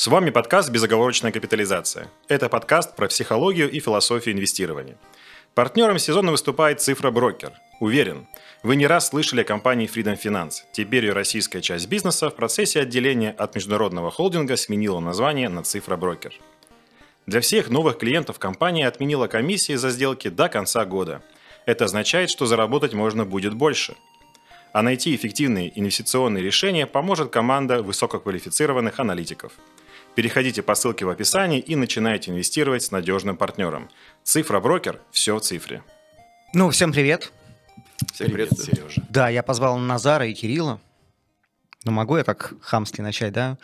С вами подкаст «Безоговорочная капитализация». Это подкаст про психологию и философию инвестирования. Партнером сезона выступает «Цифра Брокер». Уверен, вы не раз слышали о компании Freedom Finance. Теперь ее российская часть бизнеса в процессе отделения от международного холдинга сменила название на «Цифра Брокер». Для всех новых клиентов компания отменила комиссии за сделки до конца года. Это означает, что заработать можно будет больше – а найти эффективные инвестиционные решения поможет команда высококвалифицированных аналитиков. Переходите по ссылке в описании и начинайте инвестировать с надежным партнером. Цифра брокер – все в цифре. Ну, всем привет. Всем привет, привет Сережа. Да, я позвал Назара и Кирилла. Ну, могу я так хамски начать, да?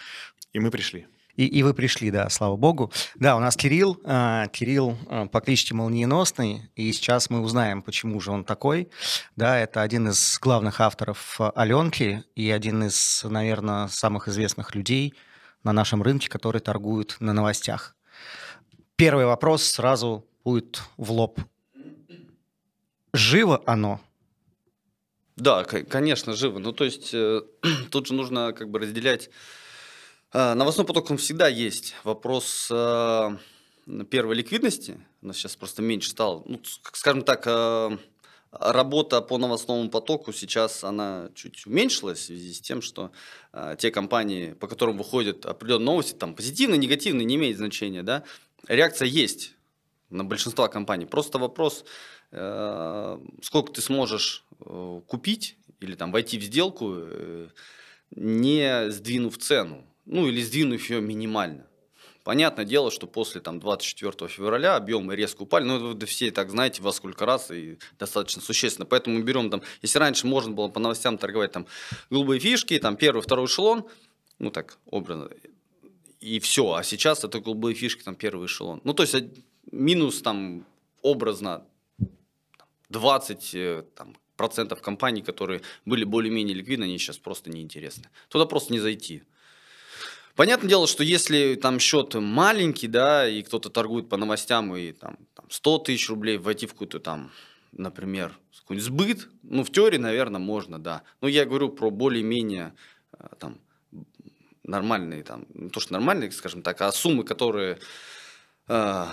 И мы пришли. И, и вы пришли, да, слава богу. Да, у нас Кирилл, э, Кирилл э, по кличке Молниеносный, и сейчас мы узнаем, почему же он такой. Да, это один из главных авторов Аленки и один из, наверное, самых известных людей – на нашем рынке, которые торгуют на новостях. Первый вопрос сразу будет в лоб. Живо оно? Да, конечно, живо. Ну, то есть э, тут же нужно как бы разделять. Э, новостной поток, он всегда есть. Вопрос э, первой ликвидности, у нас сейчас просто меньше стало. Ну, скажем так, э, работа по новостному потоку сейчас она чуть уменьшилась в связи с тем, что э, те компании, по которым выходят определенные новости, там позитивные, негативные, не имеет значения, да, реакция есть на большинство компаний. Просто вопрос, э, сколько ты сможешь э, купить или там войти в сделку, э, не сдвинув цену, ну или сдвинув ее минимально. Понятное дело, что после там, 24 февраля объемы резко упали, но ну, вы все так знаете во сколько раз и достаточно существенно. Поэтому мы берем там, если раньше можно было по новостям торговать там голубые фишки, там первый, второй эшелон, ну так образно, и все, а сейчас это голубые фишки, там первый эшелон. Ну то есть минус там образно 20 э, там, процентов компаний, которые были более-менее ликвидны, они сейчас просто неинтересны. Туда просто не зайти. Понятное дело, что если там счет маленький, да, и кто-то торгует по новостям, и там, там 100 тысяч рублей войти в какую-то там, например, какой-нибудь сбыт, ну, в теории, наверное, можно, да. Но я говорю про более-менее э, там нормальные, там, не то, что нормальные, скажем так, а суммы, которые э,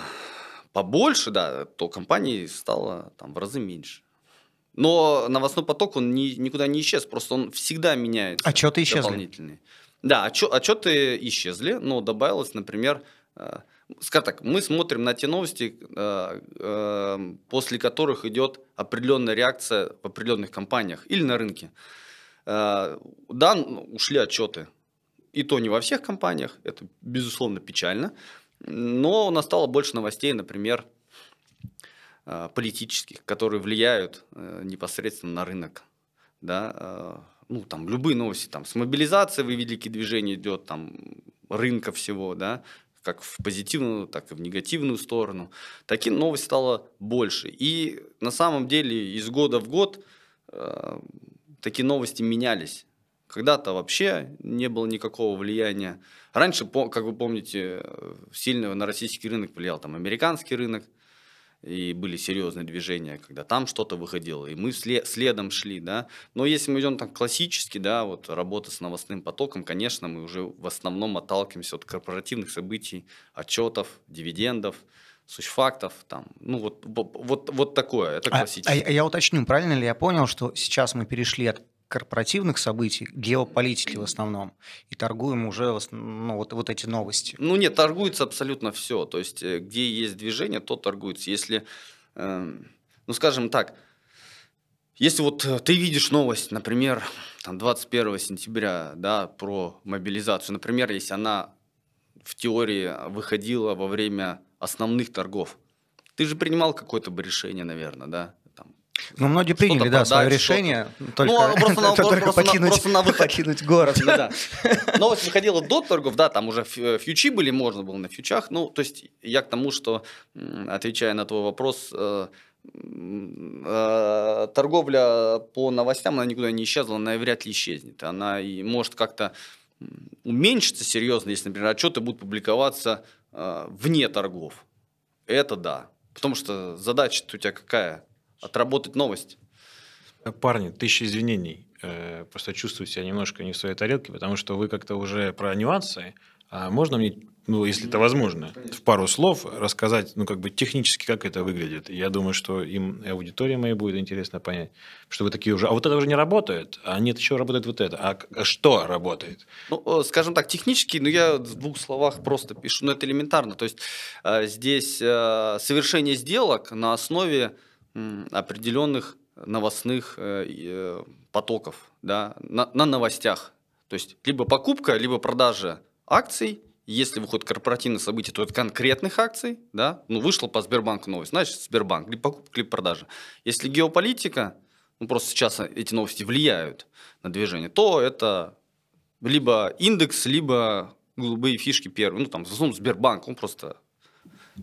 побольше, да, то компании стало там в разы меньше. Но новостной поток, он ни, никуда не исчез, просто он всегда меняется. А что-то исчезли? Да, отчет, отчеты исчезли, но добавилось, например, э, скажем так, мы смотрим на те новости, э, э, после которых идет определенная реакция в определенных компаниях или на рынке. Да, ушли отчеты. И то не во всех компаниях, это безусловно печально, но у нас стало больше новостей, например, политических, которые влияют непосредственно на рынок. Да, ну, там, любые новости, там, с мобилизацией вы великие движения идет, там, рынка всего, да, как в позитивную, так и в негативную сторону. Таких новостей стало больше. И на самом деле из года в год э, такие новости менялись. Когда-то вообще не было никакого влияния. Раньше, как вы помните, э, сильно на российский рынок влиял там американский рынок и были серьезные движения, когда там что-то выходило, и мы след, следом шли, да. Но если мы идем так классически, да, вот работа с новостным потоком, конечно, мы уже в основном отталкиваемся от корпоративных событий, отчетов, дивидендов, сущфактов, там, ну вот, вот, вот такое, это классическое. А, а я уточню, правильно ли я понял, что сейчас мы перешли от корпоративных событий, геополитики в основном, и торгуем уже ну, вот, вот эти новости. Ну нет, торгуется абсолютно все. То есть, э, где есть движение, то торгуется. Если, э, ну скажем так, если вот э, ты видишь новость, например, там 21 сентября, да, про мобилизацию, например, если она в теории выходила во время основных торгов, ты же принимал какое-то бы решение, наверное, да, ну, многие приняли, да, свое решение, только, ну, а просто, на, только просто покинуть, просто на выход... покинуть город. Да. Новость выходила до торгов, да, там уже фьючи были, можно было на фьючах. Ну, то есть я к тому, что, отвечая на твой вопрос, э, э, торговля по новостям, она никуда не исчезла, она вряд ли исчезнет. Она и может как-то уменьшиться серьезно, если, например, отчеты будут публиковаться э, вне торгов. Это да. Потому что задача у тебя какая? Отработать новость. Парни, тысяча извинений. Э, просто чувствую себя немножко не в своей тарелке, потому что вы как-то уже про нюансы, А можно мне ну, если это возможно, в пару слов рассказать, ну, как бы технически, как это выглядит. Я думаю, что им аудитория моей будет интересно понять, что вы такие уже, а вот это уже не работает, а нет, еще работает вот это. А, а что работает? Ну, скажем так, технически, ну, я в двух словах просто пишу, но это элементарно. То есть э, здесь э, совершение сделок на основе э, определенных новостных э, э, потоков, да, на, на новостях. То есть либо покупка, либо продажа акций – если выходит корпоративное событие, то это конкретных акций, да, ну, вышла по Сбербанку новость, значит, Сбербанк, либо покупка, либо продажа. Если геополитика, ну, просто сейчас эти новости влияют на движение, то это либо индекс, либо голубые фишки первые. Ну, там, в основном Сбербанк, он просто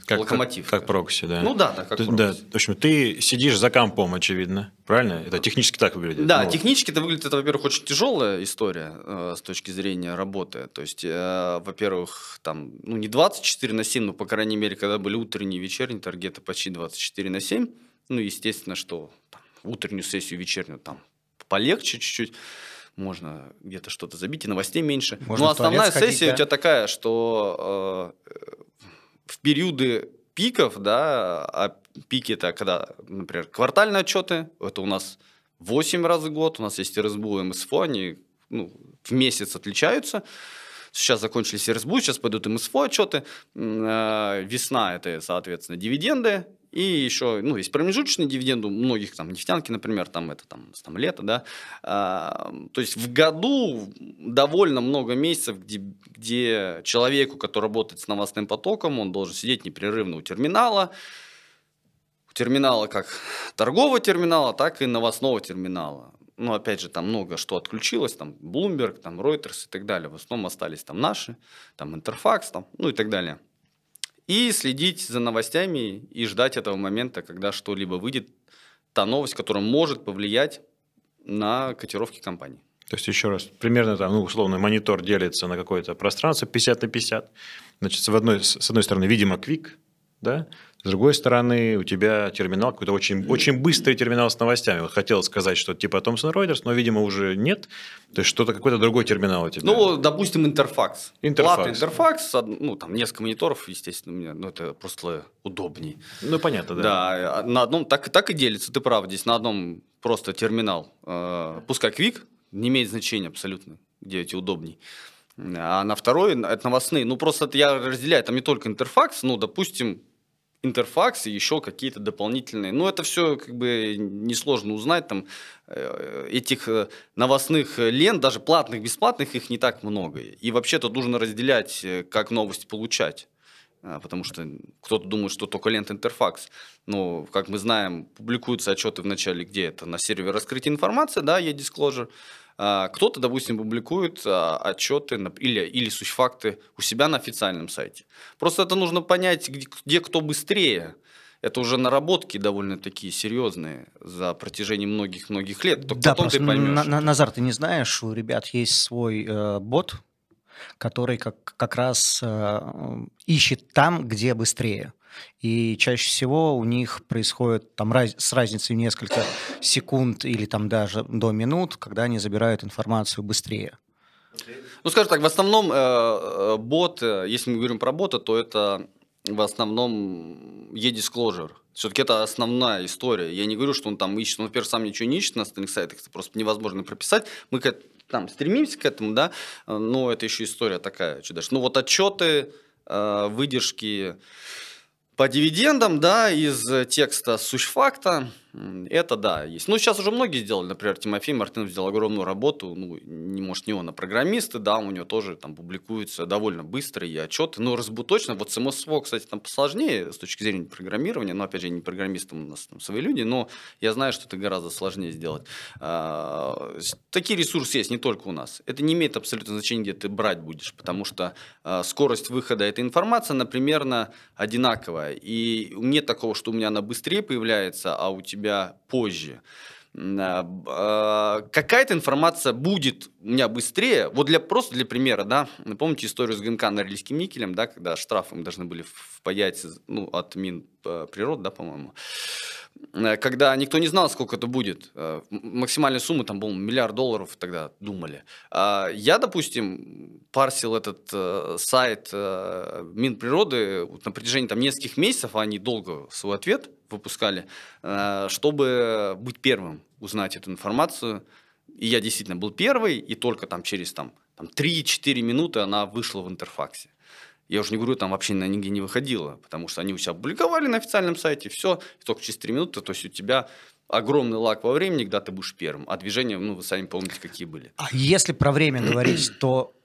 как, локомотив. Как, как прокси, да. Ну да, да, как то, прокси. Да, в общем, ты сидишь за компом, очевидно, правильно? Это технически так выглядит. Да, ну, технически это выглядит, это, во-первых, очень тяжелая история э, с точки зрения работы. То есть, э, во-первых, там, ну не 24 на 7, но, по крайней мере, когда были утренние и вечерние таргеты почти 24 на 7, ну, естественно, что там, утреннюю сессию, вечернюю там полегче чуть-чуть можно где-то что-то забить, и новостей меньше. Можно Но основная сессия да? у тебя такая, что э, периоды пиков, да, а пики это когда, например, квартальные отчеты, это у нас 8 раз в год, у нас есть РСБУ и МСФО, они ну, в месяц отличаются. Сейчас закончились РСБУ, сейчас пойдут МСФО отчеты. Э, Весна это, соответственно, дивиденды. И еще, ну, есть промежуточные дивиденды у многих, там, нефтянки, например, там, это, там, там лето, да. А, то есть в году довольно много месяцев, где, где человеку, который работает с новостным потоком, он должен сидеть непрерывно у терминала, у терминала как торгового терминала, так и новостного терминала. Ну, опять же, там много что отключилось, там Bloomberg, там Reuters и так далее. В основном остались там наши, там Interfax, там, ну и так далее. И следить за новостями и ждать этого момента, когда что-либо выйдет, та новость, которая может повлиять на котировки компании. То есть, еще раз, примерно там, ну, условно, монитор делится на какое-то пространство 50 на 50. Значит, с одной, с одной стороны, видимо, квик, да? С другой стороны, у тебя терминал какой-то очень, очень быстрый терминал с новостями. Вот хотел сказать, что типа Thomson Reuters, но, видимо, уже нет. То есть, что-то какой-то другой терминал у тебя. Ну, допустим, интерфакс. Интерфакс. Интерфакс, ну, там несколько мониторов, естественно, у меня, ну, это просто удобней. Ну, понятно, да. Да, на одном так, так и делится, ты прав, здесь на одном просто терминал, э, пускай квик, не имеет значения абсолютно, где эти удобней. А на второй это новостные. Ну, просто это я разделяю, там не только интерфакс, ну, допустим, интерфакс и еще какие-то дополнительные. Ну, это все как бы несложно узнать. Там э, этих э, новостных лент, даже платных, бесплатных, их не так много. И вообще тут нужно разделять, э, как новости получать. Потому что кто-то думает, что только лента интерфакс. Но, как мы знаем, публикуются отчеты в начале, где это на сервере раскрытия информации, да, e-disclosure. А, Кто-то, допустим, публикует а, отчеты или, или суть-факты у себя на официальном сайте. Просто это нужно понять, где, где кто быстрее. Это уже наработки довольно такие серьезные за протяжении многих-многих лет. Только Да, потом ты поймешь. На- на- Назар, ты не знаешь, у ребят есть свой э, бот, который как, как раз э, ищет там, где быстрее. И чаще всего у них происходит там раз- с разницей в несколько секунд или там даже до минут, когда они забирают информацию быстрее. Ну, скажем так, в основном э, э, бот, э, если мы говорим про бота, то это в основном e-disclosure. Все-таки это основная история. Я не говорю, что он там ищет. Он, во-первых, сам ничего не ищет на остальных сайтах. Это просто невозможно прописать. Мы к там стремимся к этому, да, но это еще история такая чудачная. Ну, вот отчеты, э, выдержки по дивидендам, да, из текста сущ-факта, это да, есть. Ну, сейчас уже многие сделали, например, Тимофей Мартынов сделал огромную работу, ну, не может не он, а программисты, да, у него тоже там публикуются довольно быстро и отчеты, но РСБУ точно, вот с МСВО, кстати, там посложнее с точки зрения программирования, но, опять же, не программист, там у нас там свои люди, но я знаю, что это гораздо сложнее сделать. А, Такие ресурсы есть не только у нас. Это не имеет абсолютно значения, где ты брать будешь, потому что а, скорость выхода этой информации, она примерно одинаковая. И нет такого, что у меня она быстрее появляется, а у тебя позже. М, а, а, Какая-то информация будет у меня быстрее. Вот для, просто для примера, да, помните историю с ГНК Норильским никелем, да, когда штрафы мы должны были впаять ну, от Минприроды, да, по-моему. Э, когда никто не знал, сколько это будет. Э, максимальная сумма там был миллиард долларов тогда думали. А я, допустим, парсил этот э, сайт Минприроды на протяжении там нескольких месяцев, они долго свой ответ выпускали, чтобы быть первым, узнать эту информацию. И я действительно был первый, и только там через там, там 3-4 минуты она вышла в интерфаксе. Я уже не говорю, там вообще на нигде не выходила, потому что они у себя опубликовали на официальном сайте, все, и только через 3 минуты, то есть у тебя огромный лак во времени, когда ты будешь первым, а движения, ну, вы сами помните, какие были. А если про время говорить, то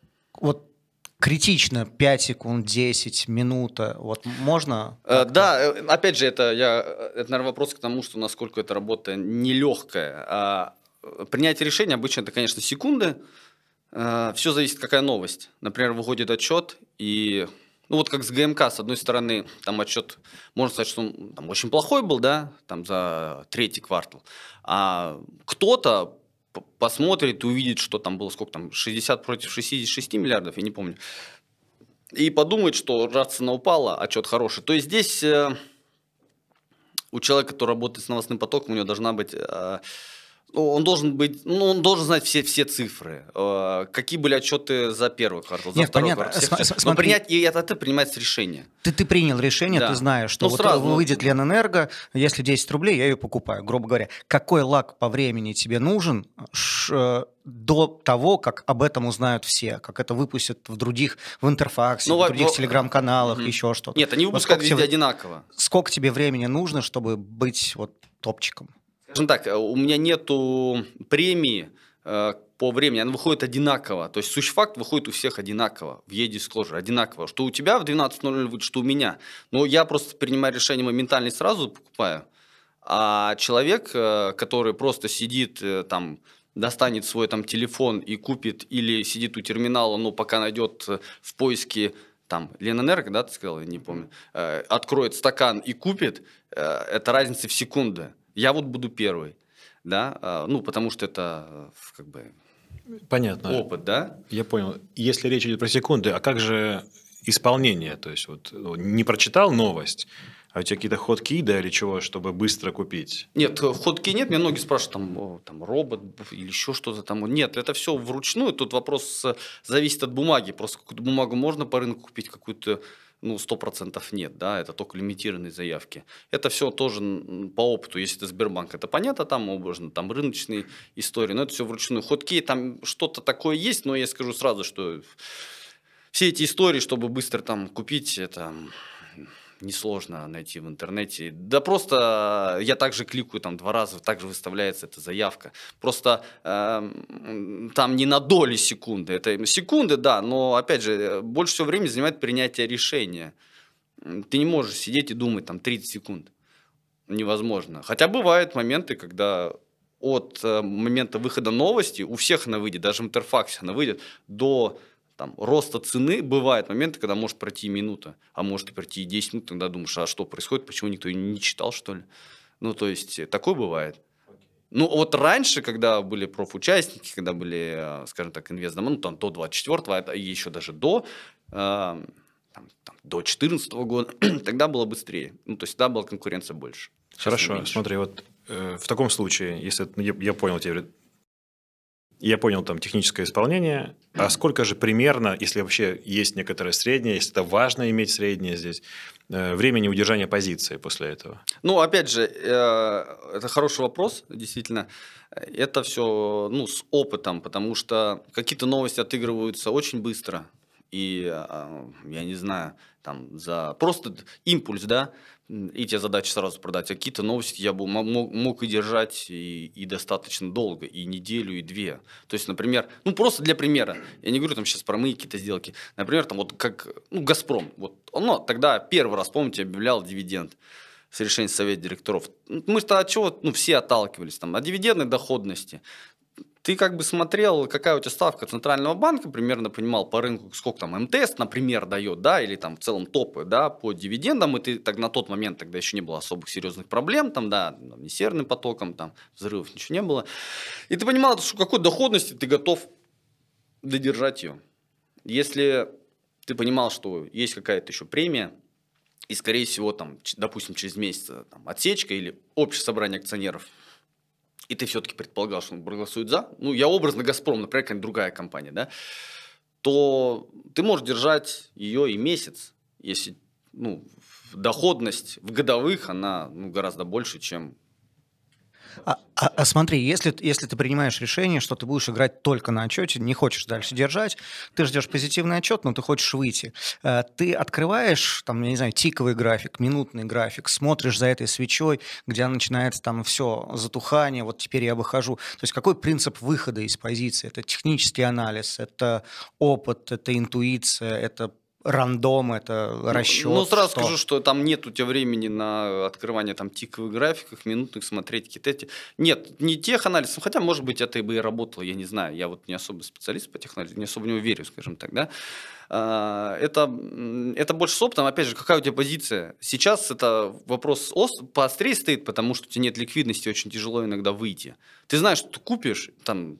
вот критично 5 секунд, 10, минута, вот можно? Э, да, э, опять же, это, я, э, это, наверное, вопрос к тому, что насколько эта работа нелегкая. А принятие решения обычно это, конечно, секунды, Э, Все зависит, какая новость. Например, выходит отчет, и ну вот как с ГМК, с одной стороны, там отчет, можно сказать, что он там, очень плохой был, да, там за третий квартал, а кто-то посмотрит и увидит, что там было сколько там, 60 против 66 миллиардов, я не помню, и подумает, что раз цена упала, отчет хороший. То есть здесь э, у человека, который работает с новостным потоком, у него должна быть... Э, ну, он должен быть, ну, он должен знать все, все цифры. Э, какие были отчеты за первый квартал, за Нет, второй понятно. квартал. См- Но принять, и это, это принимается решение. Ты, ты принял решение, Да. ты знаешь, что Ну, вот сразу. выйдет Ленэнерго, если 10 рублей, я ее покупаю, грубо говоря. Какой лак по времени тебе нужен ш- э, до того, как об этом узнают все, как это выпустят в других, в интерфаксе, Ну, в других во- телеграм-каналах, Мгм. еще что-то. Нет, они Вот выпускают сколько везде тебе- одинаково. Сколько тебе времени нужно, чтобы быть вот топчиком? Скажем так, э, у меня нету премии э, по времени, она выходит одинаково. То есть сущий факт выходит у всех одинаково в e-disclosure, одинаково. Что у тебя в 12.00 выйдет, что у меня. Но я просто принимаю решение моментально и сразу покупаю. А человек, э, который просто сидит там, достанет свой там телефон и купит, или сидит у терминала, но пока найдет в поиске там Ленэнерго, да, ты сказал, я не помню, откроет стакан и купит, это разница в секунды. Я вот буду первый, да, э, ну, потому что это э, как бы Понятно. опыт, да. Я понял. Если речь идет про секунды, а как же исполнение? То есть, вот ну, не прочитал новость, а у тебя какие-то ходки, да, или чего, чтобы быстро купить? Нет, э, ходки нет. Меня многие спрашивают, там, о, там робот или еще что-то там. Нет, это все вручную. Тут вопрос э, зависит от бумаги. Просто какую-то бумагу можно по рынку купить, какую-то ну, сто процентов нет, да, это только лимитированные заявки. Это все тоже по опыту, если это Сбербанк, это понятно, там можно, там рыночные истории, но это все вручную. Ходки, там что-то такое есть, но я скажу сразу, что все эти истории, чтобы быстро там купить, это несложно найти в интернете. Да просто я также кликаю там два раза, также выставляется эта заявка. Просто эм, там не на доли секунды. Это секунды, да, но опять же, э, больше всего времени занимает принятие решения. Ты не можешь сидеть и думать там 30 секунд. Невозможно. Хотя бывают моменты, когда от э, момента выхода новости, у всех она выйдет, даже в интерфаксе она выйдет, до там, роста цены бывают моменты, когда может пройти минута, а может и пройти и 10 минут, тогда думаешь, а что происходит, почему никто не читал, что ли? Ну, то есть, э, такое бывает. Ну, вот раньше, когда были профучастники, когда были, э, скажем так, инвестдомы, ну, там, до 24-го, а и еще даже до, э, там, там, до 14 года, тогда было быстрее. Ну, то есть, тогда была конкуренция больше. Сейчас Хорошо, меньше. смотри, вот э, в таком случае, если я, я понял тебя, я понял там техническое исполнение, а сколько же примерно, если вообще есть некоторое среднее, если это важно иметь среднее здесь, э, времени удержания позиции после этого? Ну, опять же, э, это хороший вопрос, действительно. Это все ну, с опытом, потому что какие-то новости отыгрываются очень быстро. И, а, я не знаю, там за просто импульс, да, и тебе задача сразу продать. А какие-то новости я бы мо- мог, мог и держать и, и достаточно долго, и неделю, и две. То есть, например, ну просто для примера, я не говорю там сейчас про мои какие-то сделки, например, там вот как, ну, Газпром, вот оно тогда первый раз, помните, объявлял дивиденд с решения совета директоров. Мы что от чего, ну, все отталкивались там, от дивидендной доходности. Ты как бы смотрел, какая у тебя ставка Центрального банка, примерно понимал по рынку, сколько там МТС, например, дает, да, или там в целом топы, да, по дивидендам, и ты так на тот момент тогда еще не было особых серьезных проблем, там, да, там, ни серным потоком, там, взрывов ничего не было. И ты понимал, что какой доходности ты готов додержать ее. Если ты понимал, что есть какая-то еще премия, и, скорее всего, там, допустим, через месяц там, отсечка или общее собрание акционеров, и ты все-таки предполагал, что он проголосует за, ну, я образно «Газпром», например, какая-нибудь другая компания, да, то ты можешь держать ее и месяц, если ну, доходность в годовых, она ну, гораздо больше, чем а, а, а смотри, если, если ты принимаешь решение, что ты будешь играть только на отчете, не хочешь дальше держать, ты ждешь позитивный отчет, но ты хочешь выйти. Э, ты открываешь, там, я не знаю, тиковый график, минутный график, смотришь за этой свечой, где начинается там все, затухание, вот теперь я выхожу. То есть какой принцип выхода из позиции? Это технический анализ, это опыт, это интуиция, это рандом, это расчет. Ну, ну сразу что? скажу, что там нет у тебя времени на открывание там тиковых графиков, минутных, смотреть какие-то эти. Нет, не тех анализов, хотя, может быть, это и бы и работало, я не знаю. Я вот не особо специалист по технологии, не особо не верю, скажем так, да. А, это, это больше с опытом. Опять же, какая у тебя позиция? Сейчас это вопрос поострее стоит, потому что у тебя нет ликвидности, очень тяжело иногда выйти. Ты знаешь, что ты купишь, там,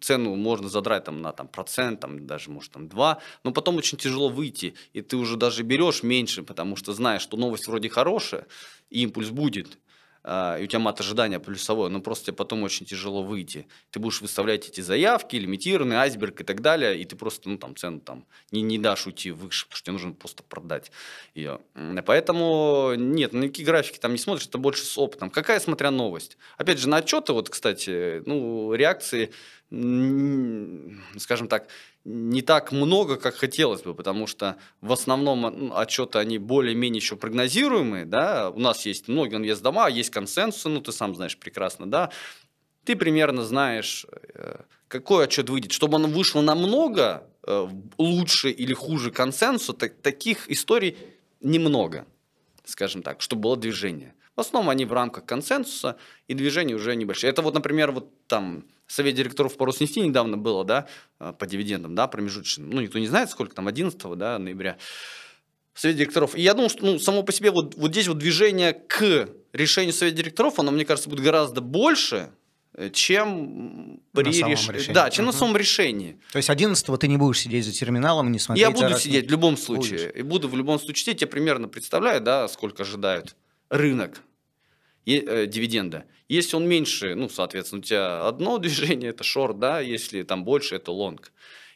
цену можно задрать там, на там, процент, там, даже, может, там, два, но потом очень тяжело выйти, и ты уже даже берешь меньше, потому что знаешь, что новость вроде хорошая, и импульс будет, и у тебя мат ожидания плюсовой, но просто тебе потом очень тяжело выйти. Ты будешь выставлять эти заявки, лимитированный, айсберг и так далее, и ты просто, ну, там, цену там не, не дашь уйти выше, потому что тебе нужно просто продать ее. Поэтому, нет, на какие графики там не смотришь, это больше с опытом. Какая, смотря новость. Опять же, на отчеты, вот, кстати, ну, реакции, скажем так, не так много, как хотелось бы, потому что в основном ну, отчеты, они более-менее еще прогнозируемые, да, у нас есть многие инвест-дома, есть консенсус, ну, ты сам знаешь прекрасно, да, ты примерно знаешь, э, какой отчет выйдет. Чтобы он вышел намного э, лучше или хуже консенсуса, так, таких историй немного, скажем так, чтобы было движение. В основном они в рамках консенсуса, и движение уже небольшие. Это вот, например, вот там совет директоров по Роснефти недавно было, да, э, по дивидендам, да, промежуточным. Ну, никто не знает, сколько там, 11 да, ноября. Совет директоров. И я думаю, что ну, само по себе вот, вот здесь вот движение к решению совета директоров, оно, мне кажется, будет гораздо больше, э, чем при реш... решении. Да, чем uh-huh. на самом решении. То есть 11 ты не будешь сидеть за терминалом и не смотреть. Я буду за... сидеть в любом случае. Будешь. И буду в любом случае сидеть. Я примерно представляю, да, сколько ожидают рынок и, э, дивиденда. Если он меньше, ну, соответственно, у тебя одно движение – это шорт, да, если там больше – это лонг.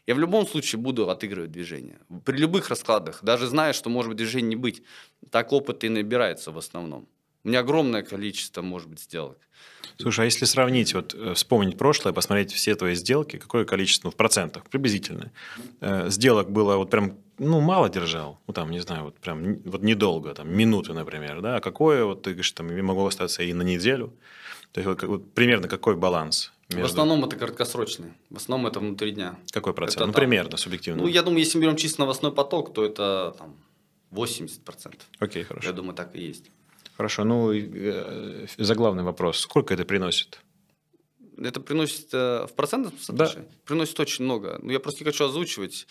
Я в любом случае буду отыгрывать движение. При любых раскладах, даже зная, что может быть движение не быть, так опыт и набирается в основном. У меня огромное количество, может быть, сделок. Слушай, а если сравнить, вот э, вспомнить прошлое, посмотреть все твои сделки, какое количество, ну, в процентах, приблизительно, э, сделок было вот прям, ну, мало держал, ну, там, не знаю, вот прям, вот недолго, там, минуты, например, да, а какое, вот ты говоришь, там, могло остаться и на неделю, то есть вот, вот примерно какой баланс? Между... В основном это краткосрочный. В основном это внутри дня. Какой процент? Это, ну, там, примерно, субъективно. Ну, я думаю, если мы берем чисто новостной поток, то это там 80%. Окей, хорошо. Я думаю, так и есть. Хорошо, ну, э, заглавный вопрос. Сколько это приносит? Это приносит э, в процентном соотношении? Да. Приносит очень много. Ну, я просто не хочу озвучивать.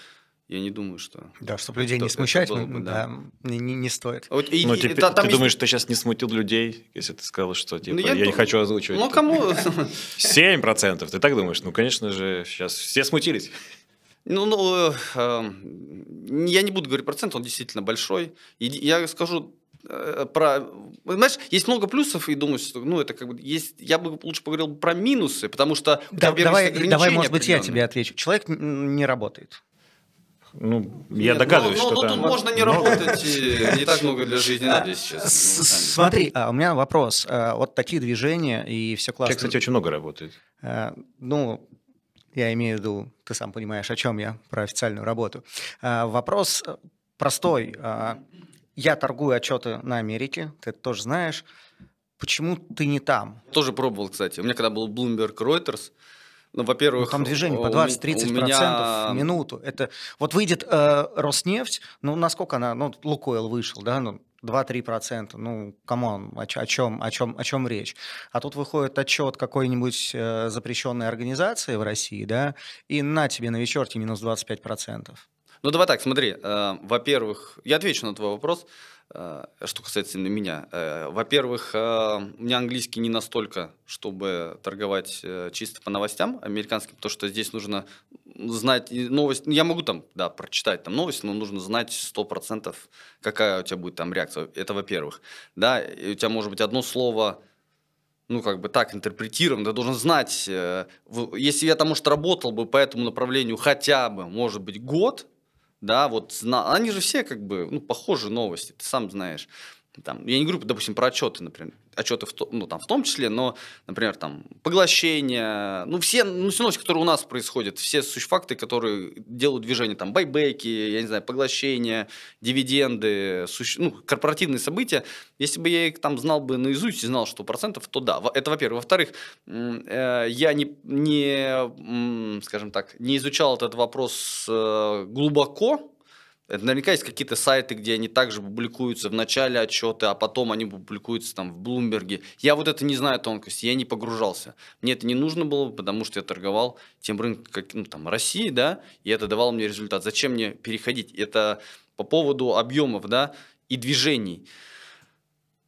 Я не думаю, что... Да, чтобы людей не смущать, бы, да, да, не, не, не стоит. Вот, и, Но и, теперь, это, ты есть... думаешь, что сейчас не смутил людей, если ты сказал, что типа, ну, я, я не хочу озвучивать? Ну, кому? 7%, ты так думаешь? Ну, конечно же, сейчас все смутились. Ну, ну э, я не буду говорить процент, он действительно большой. И я скажу Э, про... Знаешь, есть много плюсов, и думаю, что, ну, это как бы есть... Я бы лучше поговорил про минусы, потому что... Да, давай, давай, может быть, я тебе отвечу. Человек не работает. Ну, я Нет, догадываюсь, но, что но, там... Тут можно не работать, не так много для жизни надо сейчас. Смотри, а, у меня вопрос. А, вот такие движения и все классно. Человек, кстати, очень много работает. А, ну, я имею в виду, ты сам понимаешь, о чем я, про официальную работу. Вопрос простой я торгую отчеты на Америке, ты это тоже знаешь. Почему ты не там? Тоже пробовал, кстати. У меня когда был Bloomberg Reuters, ну, во-первых... Ну, там движение по 20-30% меня... в минуту. Это, вот выйдет э, Роснефть, ну, насколько она... Ну, Лукойл вышел, да, ну, 2-3%. Ну, come on, о, о, чем, о, чем, о чем речь? А тут выходит отчет какой-нибудь э, запрещенной организации в России, да, и на тебе на вечерке минус 25%. Ну, давай так, смотри. Э, во-первых, я отвечу на твой вопрос, что касается меня. Э, во-первых, э, у меня английский не настолько, чтобы торговать э, чисто по новостям американским, потому что здесь нужно знать новость. Я могу там, да, прочитать там новость, но нужно знать 100%, какая у тебя будет там реакция. Это во-первых. Да, и у тебя может быть одно слово ну, как бы так интерпретирован, ты должен знать, э, если я там, может, работал бы по этому направлению хотя бы, может быть, год, да, вот, они же все как бы, ну, похожи новости, ты сам знаешь. Там, я не говорю, допустим, про отчеты, например. Отчеты в, ну, там, в том числе, но, например, там, поглощение, ну, все, ну, все новости, которые у нас происходят, все факты, которые делают движение, там, байбеки, я не знаю, поглощение, дивиденды, суще... ну, корпоративные события, если бы я их там знал бы наизусть и знал, что процентов, то да, это во-первых. Во-вторых, э, я не, не, скажем так, не изучал этот вопрос э, глубоко, это наверняка есть какие-то сайты, где они также публикуются в начале отчета, а потом они публикуются там в Блумберге. Я вот это не знаю тонкости, я не погружался. Мне это не нужно было, потому что я торговал тем рынком, как, ну, там, России, да, и это давало мне результат. Зачем мне переходить? Это по поводу объемов, да, и движений.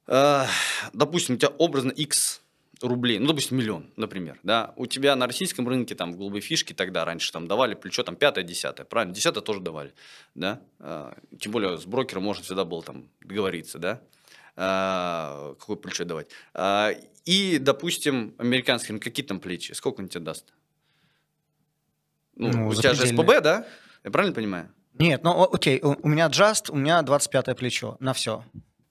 Э, допустим, у тебя образно X рублей, ну, допустим, миллион, например, да, у тебя на российском рынке, там, в голубой фишке тогда раньше там давали плечо, там, пятое, десятое, правильно, десятое тоже давали, да, а, тем более с брокером можно всегда было там договориться, да, а, какое плечо давать. А, и, допустим, американский рынок, какие там плечи, сколько он тебе даст? Ну, ну у тебя же СПБ, да? Я правильно понимаю? Нет, ну окей, у меня Just, у меня 25 плечо на все.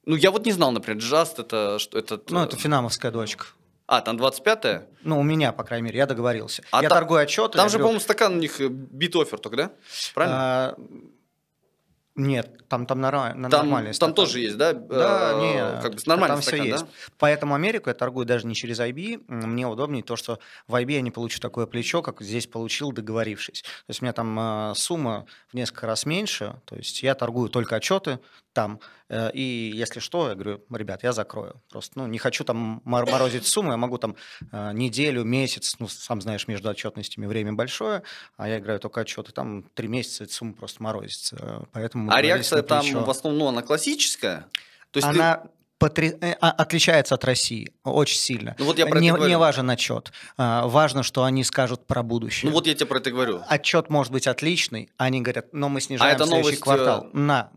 Ну, я вот не знал, например, Just это что это. Ну, это финамовская дочка. А, там 25-е? Ну, у меня, по крайней мере, я договорился. А я та... торгую отчеты. Там же, говорю... по-моему, стакан у них бит-оффер только, да? Правильно? А, нет, там, там, там нормальный Там тоже есть, да? Да, а, нет. Как бы нормальный там стакан, все да? есть. Поэтому Америку я торгую даже не через IB. Мне удобнее то, что в IB я не получу такое плечо, как здесь получил, договорившись. То есть у меня там э, сумма в несколько раз меньше. То есть я торгую только отчеты там. Э, и если что, я говорю, ребят, я закрою. Просто ну, не хочу там морозить сумму, я могу там э, неделю, месяц, ну, сам знаешь, между отчетностями время большое, а я играю только отчеты, там три месяца эта сумма просто морозится. Поэтому а реакция там в основном, ну, она классическая? То есть она ты потри... Э, а, отличается от России очень сильно. Ну, вот я про не, не важен отчет. А, важно, что они скажут про будущее. Ну вот я тебе про это говорю. Отчет может быть отличный, они говорят, но мы снижаем а это следующий новость, э, квартал. На.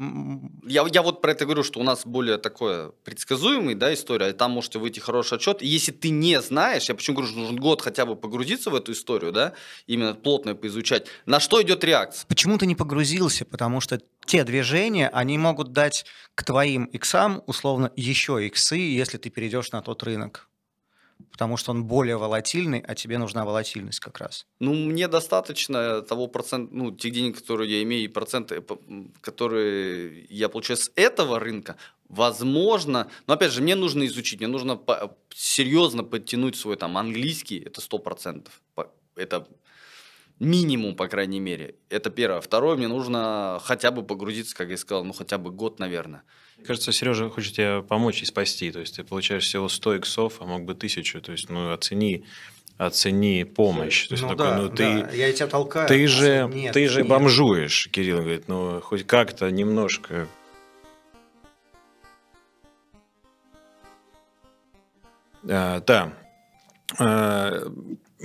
Я, я вот про это говорю, что у нас более такое предсказуемый, да, история, и там можете выйти хороший отчет. И если ты не знаешь, я почему говорю, что нужен год хотя бы погрузиться в эту историю, да, именно плотно поизучать, на что идет реакция? Почему ты не погрузился? Потому что те движения, они могут дать к твоим иксам, условно, еще иксы, если ты перейдешь на тот рынок. Потому что он более волатильный, а тебе нужна волатильность как раз. Ну, мне достаточно того процента, ну, тех денег, которые я имею, и проценты, которые я получаю с этого рынка, возможно, но опять же, мне нужно изучить, мне нужно серьезно подтянуть свой там английский, это сто процентов. Это Минимум, по крайней мере. Это первое. Второе, мне нужно хотя бы погрузиться, как я сказал, ну хотя бы год, наверное. Кажется, Сережа хочет тебе помочь и спасти. То есть ты получаешь всего 100 иксов, а мог бы тысячу. То есть, ну, оцени оцени помощь. То есть, ну, такой, да, ну, ты, да. я тебя толкаю. Ты же, нет, ты же нет. бомжуешь, Кирилл говорит, ну, хоть как-то немножко А, да.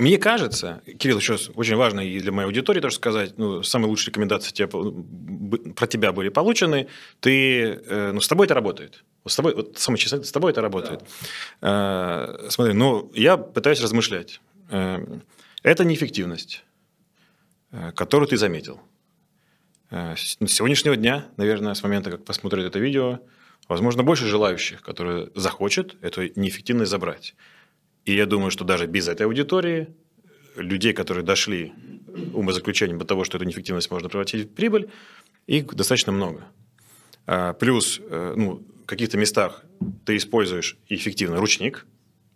Мне кажется, Кирилл, сейчас очень важно и для моей аудитории тоже сказать, ну, самые лучшие рекомендации тебе, про тебя были получены, ты, э, ну, с тобой это работает. С тобой, вот самое честное, с тобой это работает. Да. Э, смотри, ну, я пытаюсь размышлять. Э, это неэффективность, которую ты заметил. С сегодняшнего дня, наверное, с момента, как посмотрят это видео, возможно, больше желающих, которые захочет эту неэффективность забрать. И я думаю, что даже без этой аудитории людей, которые дошли умозаключением до того, что эту неэффективность можно превратить в прибыль, их достаточно много. А, плюс э, ну, в каких-то местах ты используешь эффективно ручник,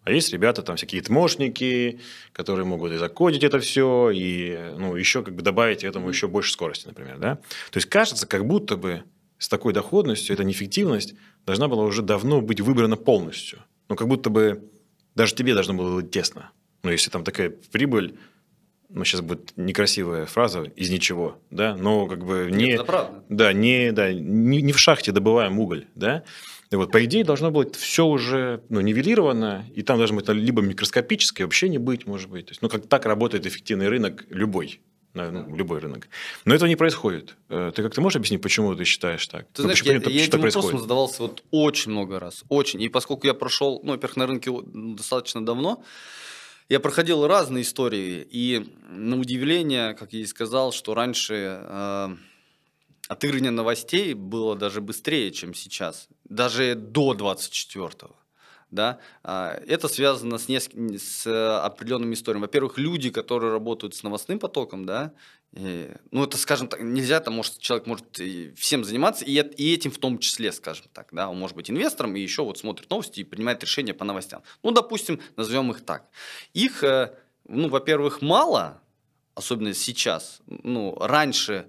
а есть ребята, там всякие тмошники, которые могут и закодить это все, и ну, еще как бы добавить этому еще больше скорости, например. Да? То есть кажется, как будто бы с такой доходностью эта неэффективность должна была уже давно быть выбрана полностью. Ну, как будто бы даже тебе должно было быть тесно. Ну, если там такая прибыль ну, сейчас будет некрасивая фраза, из ничего, да, но как бы не... Нет, это правда. Да, не, да, не, не в шахте добываем уголь, да, и вот, по идее, должно быть все уже ну, нивелировано, и там должно быть либо микроскопическое, вообще не быть, может быть. То есть, ну, как так работает эффективный рынок любой ну, любой рынок. Но этого не происходит. Э, ты как-то можешь объяснить, почему ты считаешь так? Ты ну, знаешь, почему, я, я этим вопросом задавался вот очень много раз. Очень. И поскольку я прошел, ну, во-первых, на рынке достаточно давно, я проходил разные истории. И на удивление, как я и сказал, что раньше э, отыгрывание новостей было даже быстрее, чем сейчас. Даже до 24-го да, а, это связано с, неск... с определенными историями. Во-первых, люди, которые работают с новостным потоком, да, и, ну, это, скажем так, нельзя, там, может, человек может всем заниматься, и, и этим в том числе, скажем так, да, он может быть инвестором и еще вот смотрит новости и принимает решения по новостям. Ну, допустим, назовем их так. Их, э, ну, во-первых, мало, особенно сейчас, ну, раньше,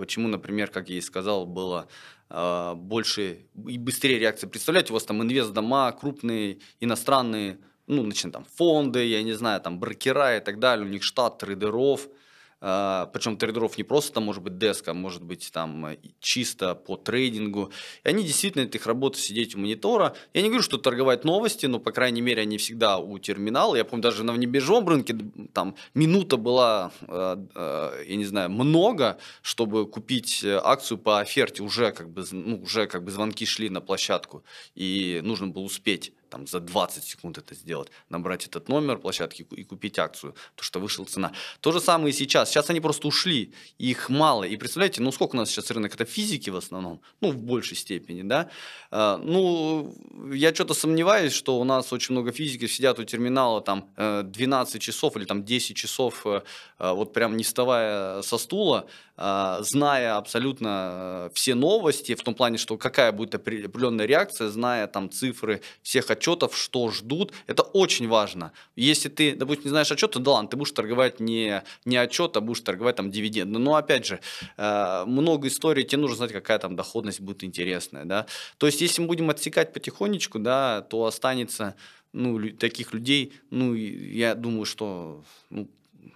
почему, например, как я и сказал, было а, больше и быстрее реакция. Представляете, у вас там инвест-дома крупные, иностранные, ну, начиная там фонды, я не знаю, там брокера и так далее, у них штат трейдеров – причем трейдеров не просто там может быть деска, может быть там э, чисто по трейдингу. И они действительно, это их сидеть у монитора. Я не говорю, что торговать новости, но, по крайней мере, они всегда у терминала. Я помню, даже на внебиржевом рынке там минута была, э, э, я не знаю, много, чтобы купить акцию по оферте. Уже как бы, ну, уже как бы звонки шли на площадку, и нужно было успеть там, за 20 секунд это сделать, набрать этот номер площадки и купить акцию, то что вышла цена. То же самое и сейчас. Сейчас они просто ушли, их мало. И представляете, ну сколько у нас сейчас рынок? Это физики в основном, ну в большей степени, да. А, ну, я что-то сомневаюсь, что у нас очень много физиков сидят у терминала там 12 э, часов или там 10 часов, э, э, вот прям не вставая со стула, зная абсолютно э, все новости, в том плане, что какая будет определенная реакция, зная там цифры всех отчетов, что ждут, это очень важно. Если ты, допустим, не знаешь отчета, да ладно, ты будешь торговать не, не отчет, а будешь торговать там дивиденды. Но опять же, э, много историй, тебе нужно знать, какая там доходность будет интересная. Да? То есть, если мы будем отсекать потихонечку, да, то останется ну, таких людей, ну, я думаю, что ну,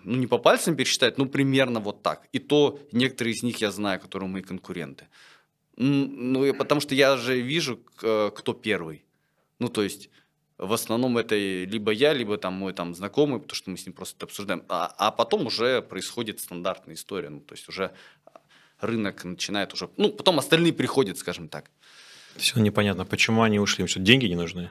ну, не по пальцам пересчитать, ну, примерно вот так. И то некоторые из них я знаю, которые мои конкуренты. Ну, и потому что я же вижу, кто первый. Ну, то есть, в основном это либо я, либо там мой там знакомый, потому что мы с ним просто это обсуждаем. А, а потом уже происходит стандартная история. Ну, то есть, уже рынок начинает уже... Ну, потом остальные приходят, скажем так. Все непонятно, почему они ушли, им что, деньги не нужны?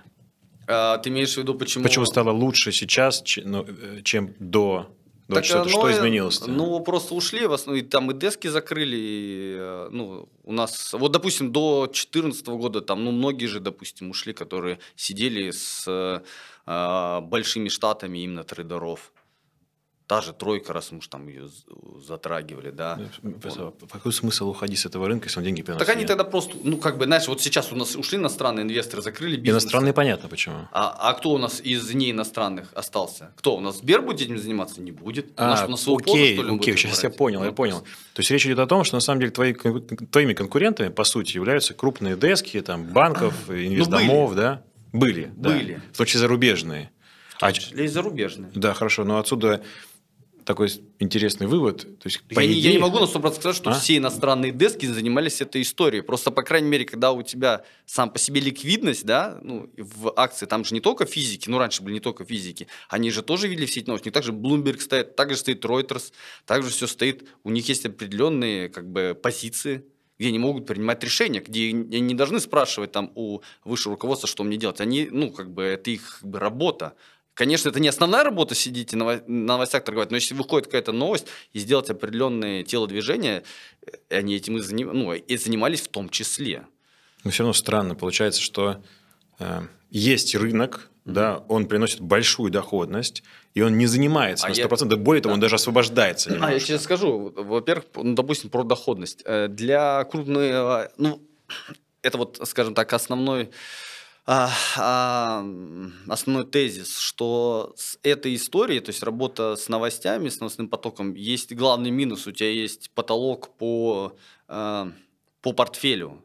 А, ты имеешь в виду, почему... Почему стало лучше сейчас, ну, э, чем до ну, так, что, ну, что изменилось? -то? Ну, просто ушли, в основном, и там и дески закрыли, и, э, ну, у нас, вот, допустим, до 2014 года, там, ну, многие же, допустим, ушли, которые сидели с э, большими штатами именно трейдеров та же тройка, раз уж там ее затрагивали, да. Ну, какой смысл уходить с этого рынка, если он деньги приносит? Так они тогда просто, ну, как бы, знаешь, вот сейчас у нас ушли иностранные инвесторы, закрыли бизнес. Иностранные понятно почему. А, а кто у нас из не иностранных остался? Кто? У нас Сбер будет этим заниматься? Не будет. А, Наш, на окей, позу, окей, сейчас брать? я понял, ну, я понял. То есть речь идет о том, что на самом деле твои, твоими конкурентами, по сути, являются крупные дески, там, банков, ну, инвестдомов, да? Были. Были. Да. В том числе зарубежные. В том числе а, и зарубежные. Да, хорошо, но отсюда такой интересный вывод. То есть, я, идее... я не могу на 100% сказать, что а? все иностранные дески занимались этой историей. Просто, по крайней мере, когда у тебя сам по себе ликвидность, да, ну, в акции, там же не только физики, ну, раньше были не только физики, они же тоже видели все эти новости. У них также Bloomberg стоит, также стоит Reuters, также все стоит, у них есть определенные, как бы, позиции, где они могут принимать решения, где они не должны спрашивать там у высшего руководства, что мне делать. Они, ну, как бы, это их как бы, работа. Конечно, это не основная работа сидеть и на новостях торговать, но если выходит какая-то новость и сделать определенные телодвижения, э, они этим и, заним... ну, и занимались в том числе. Но все равно странно. Получается, что э, есть рынок, mm-hmm. да, он приносит большую доходность, и он не занимается а на 100%. Я... Более того, да. он даже освобождается немножко. А я сейчас скажу. Во-первых, ну, допустим, про доходность. Э, для крупных... Ну, это вот, скажем так, основной а, а, основной тезис, что с этой историей, то есть работа с новостями, с новостным потоком, есть главный минус. У тебя есть потолок по, а, по портфелю.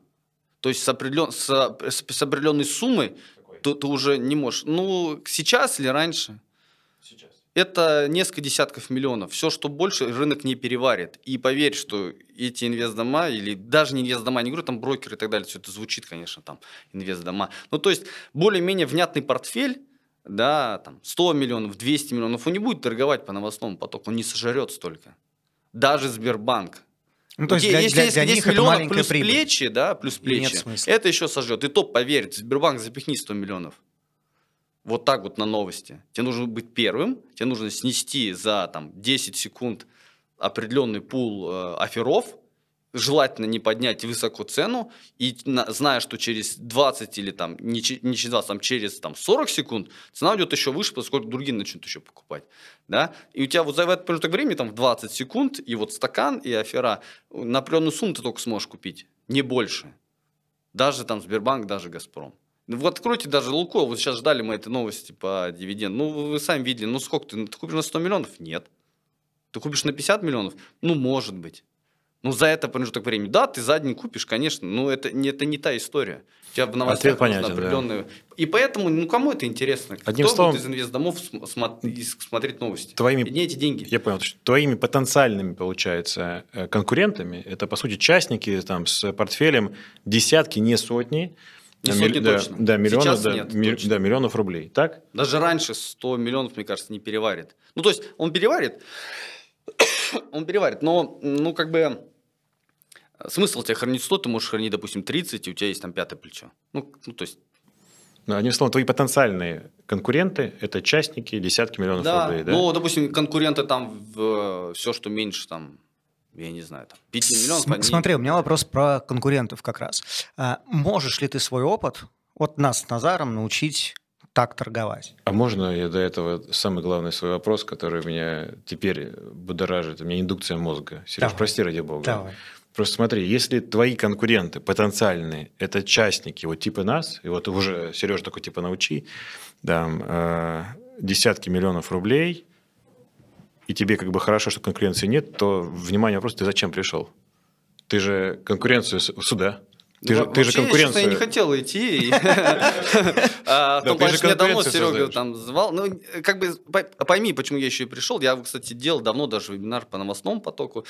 То есть с, определен, с, с определенной суммой ты, ты уже не можешь. Ну, сейчас или раньше? Сейчас. Это несколько десятков миллионов. Все, что больше, рынок не переварит. И поверь, что эти инвестдома, или даже не инвестдома, не говорю, там брокеры и так далее, все это звучит, конечно, там инвестдома. Ну, то есть, более-менее внятный портфель, да, там 100 миллионов, 200 миллионов, он не будет торговать по новостному потоку, он не сожрет столько. Даже Сбербанк. Ну, то есть для, если для- есть для 10 них миллионов плюс прибыль. плечи, да, плюс плечи, это еще сожрет. И то поверь, Сбербанк запихни 100 миллионов. Вот так вот на новости. Тебе нужно быть первым, тебе нужно снести за там, 10 секунд определенный пул э, оферов, желательно не поднять высоко цену, и на- зная, что через 20 или там, не, не через 20, там, через там, 40 секунд цена уйдет еще выше, поскольку другие начнут еще покупать. Да? И у тебя вот за этот промежуток времени, там, в 20 секунд, и вот стакан, и афера, на определенную сумму ты только сможешь купить, не больше. Даже там Сбербанк, даже Газпром. Ну, Вот откройте даже Лукойл, вот сейчас ждали мы этой новости по дивиденду. Ну, вы сами видели, ну сколько ты, ты купишь на 100 миллионов? Нет. Ты купишь на 50 миллионов? Ну, может быть. Ну, за это промежуток времени. Да, ты за день купишь, конечно, но это не, это не та история. У тебя в новостях Ответ понятен, нужно да. определенные... И поэтому, ну, кому это интересно? Одним Кто словом- будет из инвестдомов смотреть новости? Твоими- И не эти деньги. Я понял, что твоими потенциальными, получается, э, конкурентами, это, по сути, частники там, с портфелем десятки, не сотни, Не э, сотни да, точно. да, миллионов, Сейчас да, нет, ми- да, миллионов рублей. Так? Даже раньше 100 миллионов, мне кажется, не переварит. Ну, то есть, он переварит, он переварит, но, ну, как бы, э, смысл тебе хранить 100, ты можешь хранить, допустим, 30, и у тебя есть там пятое плечо. Ну, ну то есть, Ну, одним словом, твои потенциальные конкуренты – это частники, десятки миллионов да, рублей. Да? ну, допустим, конкуренты там в все, что меньше, там, я не знаю, там, 5 миллионов, См- они- Смотри, у меня вопрос про конкурентов как раз. А, можешь ли ты свой опыт, вот нас с Назаром, научить так торговать? А можно я до этого самый главный свой вопрос, который меня теперь будоражит? У меня индукция мозга. Сереж, Давай. прости ради бога. Давай. Просто смотри, если твои конкуренты потенциальные, это частники, вот типа нас, и вот уже Сереж такой типа научи, да, э, десятки миллионов рублей, и тебе как бы хорошо, что конкуренции нет, то, внимание, вопрос, ты зачем пришел? Ты же конкуренцию сюда. Ты, Ну, же, ты же конкуренцию... Я, не хотел идти. В том плане, меня давно Серега там звал. Ну, как бы по- пойми, почему я еще и пришел. Я, кстати, делал давно даже вебинар по новостному потоку.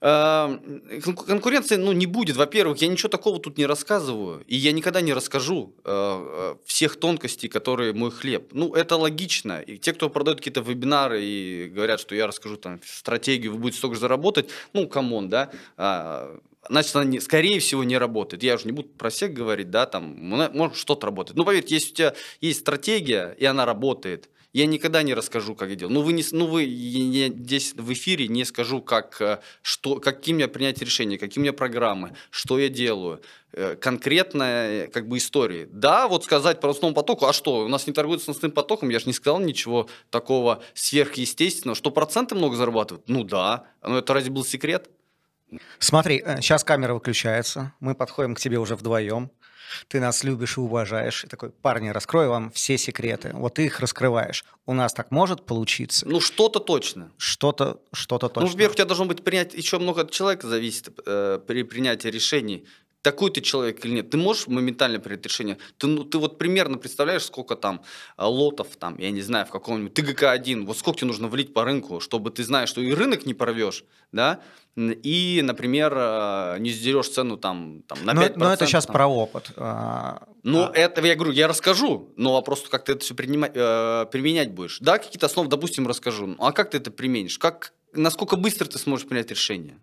Кон- Конкуренции ну, не будет. Во-первых, я ничего такого тут не рассказываю. И я никогда не расскажу э, э, всех тонкостей, которые мой хлеб. Ну, это логично. И те, кто продают какие-то вебинары и говорят, что я расскажу там стратегию, вы будете столько же заработать, ну, come on, да. А, значит, она, не- скорее всего, не работает. Я уже не буду про всех говорить, да, там, может, что-то работает. Ну, поверьте, если у тебя есть стратегия, и она работает, я никогда не расскажу, как я делаю. Ну, вы, не, ну, вы я- я здесь в эфире не скажу, как, э, что, какие у меня принять решения, какие у меня программы, что я делаю. Э, Конкретная как бы истории. Да, вот сказать по новостному потоку, а что, у нас не торгуется новостным потоком, я же не сказал ничего такого сверхъестественного. Что проценты много зарабатывают? Ну да, но это разве был секрет? Смотри, сейчас камера выключается, мы подходим к тебе уже вдвоем. Ты нас любишь и уважаешь. И такой, парни, раскрою вам все секреты. Вот ты их раскрываешь. У нас так может получиться? Ну что-то точно. Что-то, что-то Ну, точно. во-первых, у тебя должно быть принять, еще много от человека зависит э, при принятии решений. Такой ты человек или нет. Ты можешь моментально принять решение. Ты, ну, ты вот примерно представляешь, сколько там э, лотов, там, я не знаю, в каком-нибудь ТГК-1, вот сколько тебе нужно влить по рынку, чтобы ты знаешь, что и рынок не порвешь, да, и, например, э, не сдерешь цену там, там на но, 5%. но это сейчас там. про опыт. А, Ну, а, это я говорю, я расскажу, но вопрос, как ты это все применять будешь. Да, какие-то основы, допустим, расскажу. Ну, а как ты это применишь? Как, насколько быстро ты сможешь принять решение?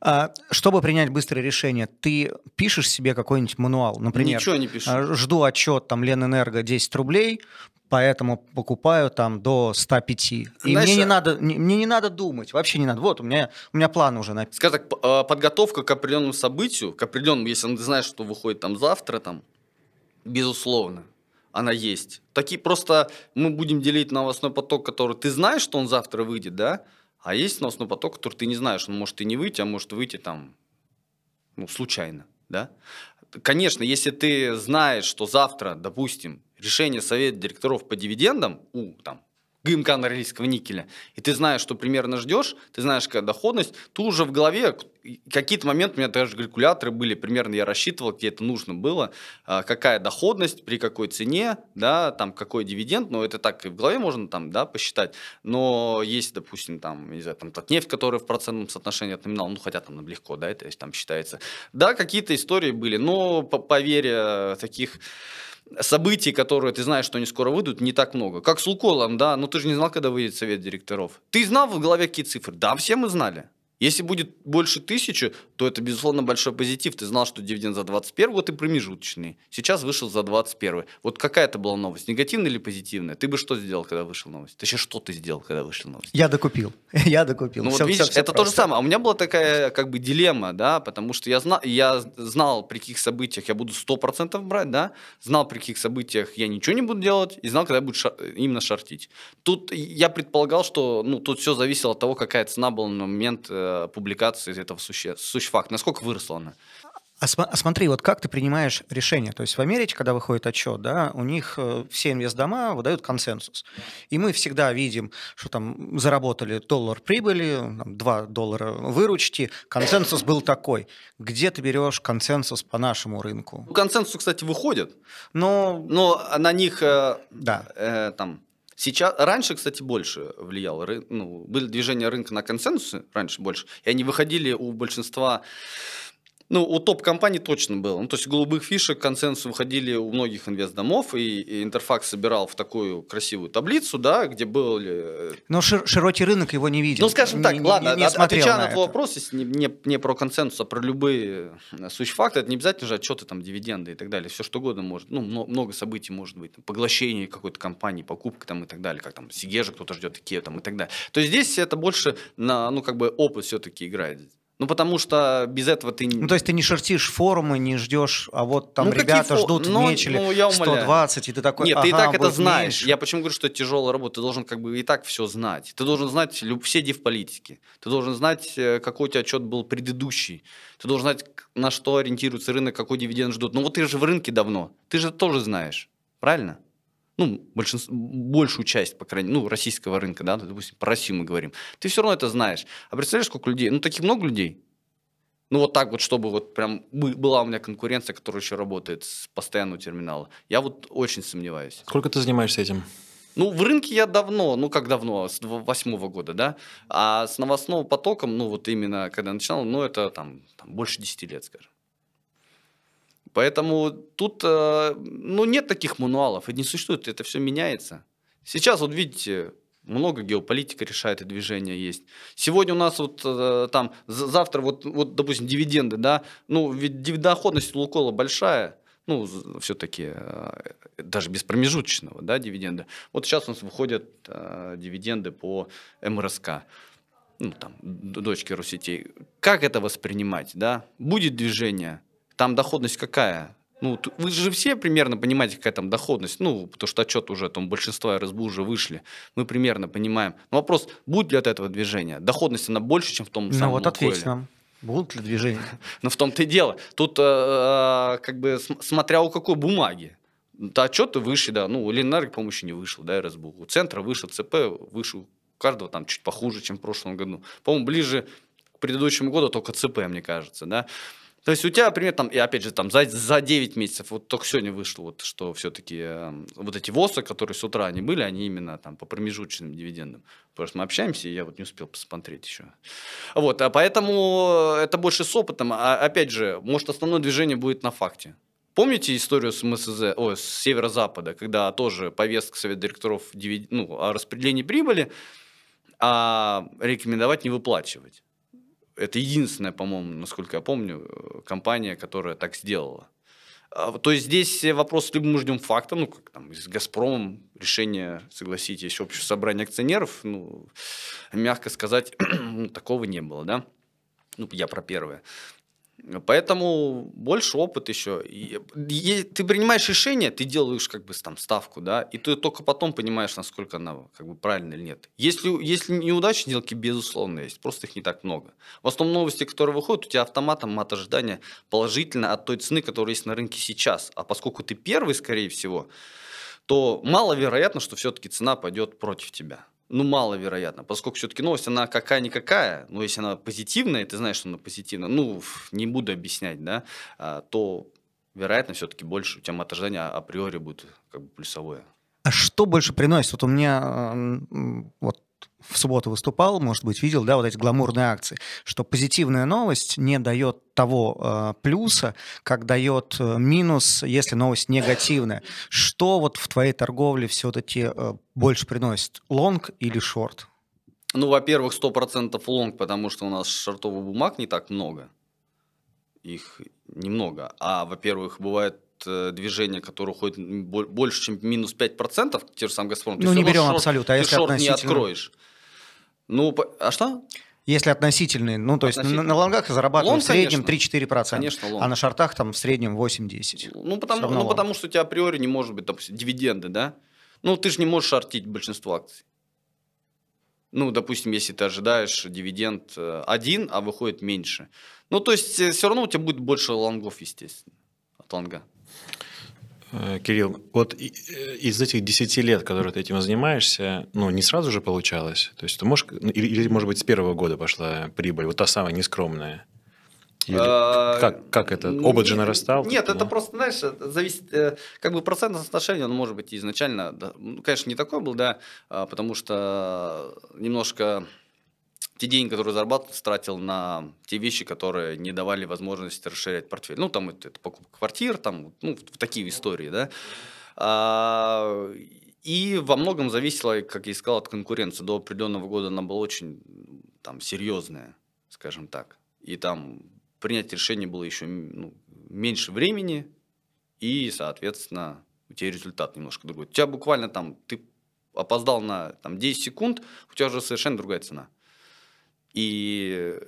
А, чтобы принять быстрое решение, ты пишешь себе какой-нибудь мануал, например, Ничего не пишу. а, жду отчет там Ленэнерго 10 рублей, поэтому покупаю там до 105. И Знаешь, мне не а- надо, не- мне не надо думать, вообще не надо. Вот у меня у меня план уже написан. Скажем так, э, подготовка к определенному событию, к определенному, если ты знаешь, что выходит там завтра, там, безусловно, она есть. Такие просто мы будем делить новостной поток, который ты знаешь, что он завтра выйдет, да? А есть новостной поток, который ты не знаешь, он может и не выйти, а может выйти там, ну, случайно, да? Конечно, если ты знаешь, что завтра, допустим, решение совета директоров по дивидендам у там ГМК норильского никеля, и ты знаешь, что примерно ждешь, ты знаешь, какая доходность, ты уже в голове, какие-то моменты у меня даже калькуляторы были, примерно я рассчитывал, где это нужно было, а, какая доходность, при какой цене, да, там какой дивиденд, но это так и в голове можно там, да, посчитать, но есть, допустим, там, не знаю, там нефть, которая в процентном соотношении от номинала, ну, хотя там легко, да, это там считается, да, какие-то истории были, но по, по вере таких событий, которые ты знаешь, что они скоро выйдут, не так много. Как с Луколом, да, но ну ты же не знал, когда выйдет совет директоров. Ты знал в голове какие цифры? Да, все мы знали. Если будет больше тысячи, то это, безусловно, большой позитив. Ты знал, что дивиденд за 21 год и промежуточный. Сейчас вышел за 21. Вот какая это была новость? Негативная или позитивная? Ты бы что сделал, когда вышла новость? Точнее, что ты сделал, когда вышла новость? Я докупил. Я докупил. Ну все, вот видишь, все, все это просто. то же самое. А у меня была такая как бы дилемма, да, потому что я знал, я знал, при каких событиях я буду 100% брать, да, знал, при каких событиях я ничего не буду делать, и знал, когда я буду шар... именно шортить. Тут я предполагал, что ну, тут все зависело от того, какая цена была на момент э, Э, публикации этого суще, сущфакт? Насколько выросла она? А, а смотри, вот как ты принимаешь решение? То есть в Америке, когда выходит отчет, да, у них э, все инвестдома выдают консенсус. И мы всегда видим, что там заработали доллар прибыли, там, 2 доллара выручки. Консенсус был такой. Где ты берешь консенсус по нашему рынку? Консенсус, кстати, выходит. Но, но на них э, да. э, там Сейчас, раньше, кстати, больше влияло. Ну, были движения рынка на консенсусы, раньше больше, и они выходили у большинства ну, у топ-компаний точно было. Ну, то есть голубых фишек консенсус выходили у многих инвестдомов, и, и Интерфакс собирал в такую красивую таблицу, да, где были... Но шир, широкий рынок его не видел. Ну, скажем так, не, ладно, не, не отвечая на, на твой вопрос, если не, не, не про консенсус, а про любые э, сущ-факты, это не обязательно же отчеты, там, дивиденды и так далее, все что угодно может, ну, много событий может быть, там, поглощение какой-то компании, покупка там и так далее, как там Сигежа кто-то ждет, Икеа там и так далее. То есть здесь это больше на, ну, как бы опыт все-таки играет. Ну, потому что без этого ты... Ну, то есть ты не шертишь форумы, не ждешь, а вот там ну, ребята ждут ну, в Мечеле ну, я 120, и ты такой, Нет, ага, ты и так это знаешь. Меньше. Я почему говорю, что это тяжелая работа? Ты должен как бы и так все знать. Ты должен знать все див-политики. Ты должен знать, э, какой у тебя отчет был предыдущий. Ты должен знать, на что ориентируется рынок, какой дивиденд ждут. Ну, вот ты же в рынке давно. Ты же тоже знаешь. Правильно? Ну, большинство, большую часть, по крайней мере, ну, российского рынка, да, допустим, про Россию мы говорим, ты все равно это знаешь. А представляешь, сколько людей? Ну, таких много людей. Ну, вот так вот, чтобы вот прям была у меня конкуренция, которая еще работает с постоянного терминала. Я вот очень сомневаюсь. Сколько ты занимаешься этим? Ну, в рынке я давно, ну, как давно, с восьмого года, да, а с новостным потоком, ну, вот именно, когда начинал, ну, это там, там больше 10 лет, скажем. Поэтому тут, э, ну, нет таких мануалов, это не существует, это все меняется. Сейчас, вот видите, много геополитика решает и движения есть. Сегодня у нас вот э, там, завтра вот, вот, допустим, дивиденды, да, ну, ведь доходность Лукола большая, ну, все-таки э, даже без промежуточного, да, дивиденда. Вот сейчас у нас выходят дивиденды по МРСК ну, там, дочки Росетей. Как это воспринимать, да? Будет движение, там доходность какая? Ну, вы же все примерно понимаете, какая там доходность. Ну, потому что отчет уже там большинство РСБ уже вышли. Мы примерно понимаем. Но вопрос, будет ли от этого движения? Доходность, она больше, чем в том ну, самом вот ответь нам. Будут ли движения? Но в том-то и дело. Тут э, э как бы смотря у какой бумаги. Да, отчеты выше, да. Ну, у Ленэнерго, по-моему, еще не вышел, да, РСБУ. У Центра вышел, ЦП вышел. У каждого там чуть похуже, чем в прошлом году. По-моему, ближе к предыдущему году только ЦП, мне кажется, да. То есть у тебя, например, там, и опять же, там, за, за 9 месяцев, вот только сегодня вышло, вот, что все-таки э, вот эти ВОСы, которые с утра они были, они именно там по промежуточным дивидендам. Просто мы общаемся, и я вот не успел посмотреть еще. Вот, а поэтому это больше с опытом. А опять же, может, основное движение будет на факте. Помните историю с МСЗ, о, с северо-запада, когда тоже повестка Совета директоров ну, о распределении прибыли, а рекомендовать не выплачивать? Это единственная, по-моему, насколько я помню, э, компания, которая так сделала. А, то есть здесь вопрос, либо мы ждем факта, ну, как там с «Газпромом» решение, согласитесь, общее собрание акционеров, ну, мягко сказать, такого не было, да? Ну, я про первое. Поэтому больше опыт еще. Ты принимаешь решение, ты делаешь как бы там ставку, да, и ты только потом понимаешь, насколько она как бы правильная или нет. Если, если неудачные сделки, безусловно, есть, просто их не так много. В основном новости, которые выходят, у тебя автоматом мат ожидания положительно от той цены, которая есть на рынке сейчас. А поскольку ты первый, скорее всего, то маловероятно, что все-таки цена пойдет против тебя. Ну, маловероятно, поскольку все-таки новость, она какая-никакая, но если она позитивная, ты знаешь, что она позитивная, ну, не буду объяснять, да, а, то вероятно все-таки больше у тебя ожидания априори будет как бы плюсовое. А что больше приносит? Вот у меня вот в субботу выступал, может быть, видел, да, вот эти гламурные акции, что позитивная новость не дает того э, плюса, как дает э, минус, если новость негативная. Что вот в твоей торговле все-таки э, больше приносит, лонг или шорт? Ну, во-первых, 100% лонг, потому что у нас шортовых бумаг не так много. Их немного. А, во-первых, бывает э, движение, которое уходит больше, чем минус 5%, те же самые «Газпром», ну, не берем шорт, абсолют, а если шорт не откроешь. Ну, а что? Если относительные, ну, то есть на, на лонгах зарабатывают в среднем 3-4%, конечно, лонг. а на шортах там в среднем 8-10. Ну потому, ну, потому что у тебя априори не может быть, допустим, дивиденды, да? Ну, ты же не можешь шортить большинство акций. Ну, допустим, если ты ожидаешь дивиденд э, один, а выходит меньше. Ну, то есть, э, все равно у тебя будет больше лонгов, естественно, от лонга. Э, Кирилл, вот э, из этих 10 лет, которые ты этим занимаешься, ну, не сразу же получалось? То есть ты можешь, ну, или, или может быть, с первого года пошла прибыль, вот та самая нескромная? Или а, как, как это? Опыт же нарастал? Нет, это просто, знаешь, зависит, э, как бы процентное соотношение, оно может быть изначально, да, ну, конечно, не такой был, да, а, потому что немножко те деньги, которые зарабатывал, тратил на те вещи, которые не давали возможности расширять портфель. Ну, там это, это покупка квартир, там, ну, в такие истории, да. А, и во многом зависело, как я и сказал, от конкуренции. До определенного года она была очень там, серьезная, скажем так. И там принять решение было еще ну, меньше времени, и, соответственно, у тебя результат немножко другой. У тебя буквально там, ты опоздал на там, 10 секунд, у тебя уже совершенно другая цена и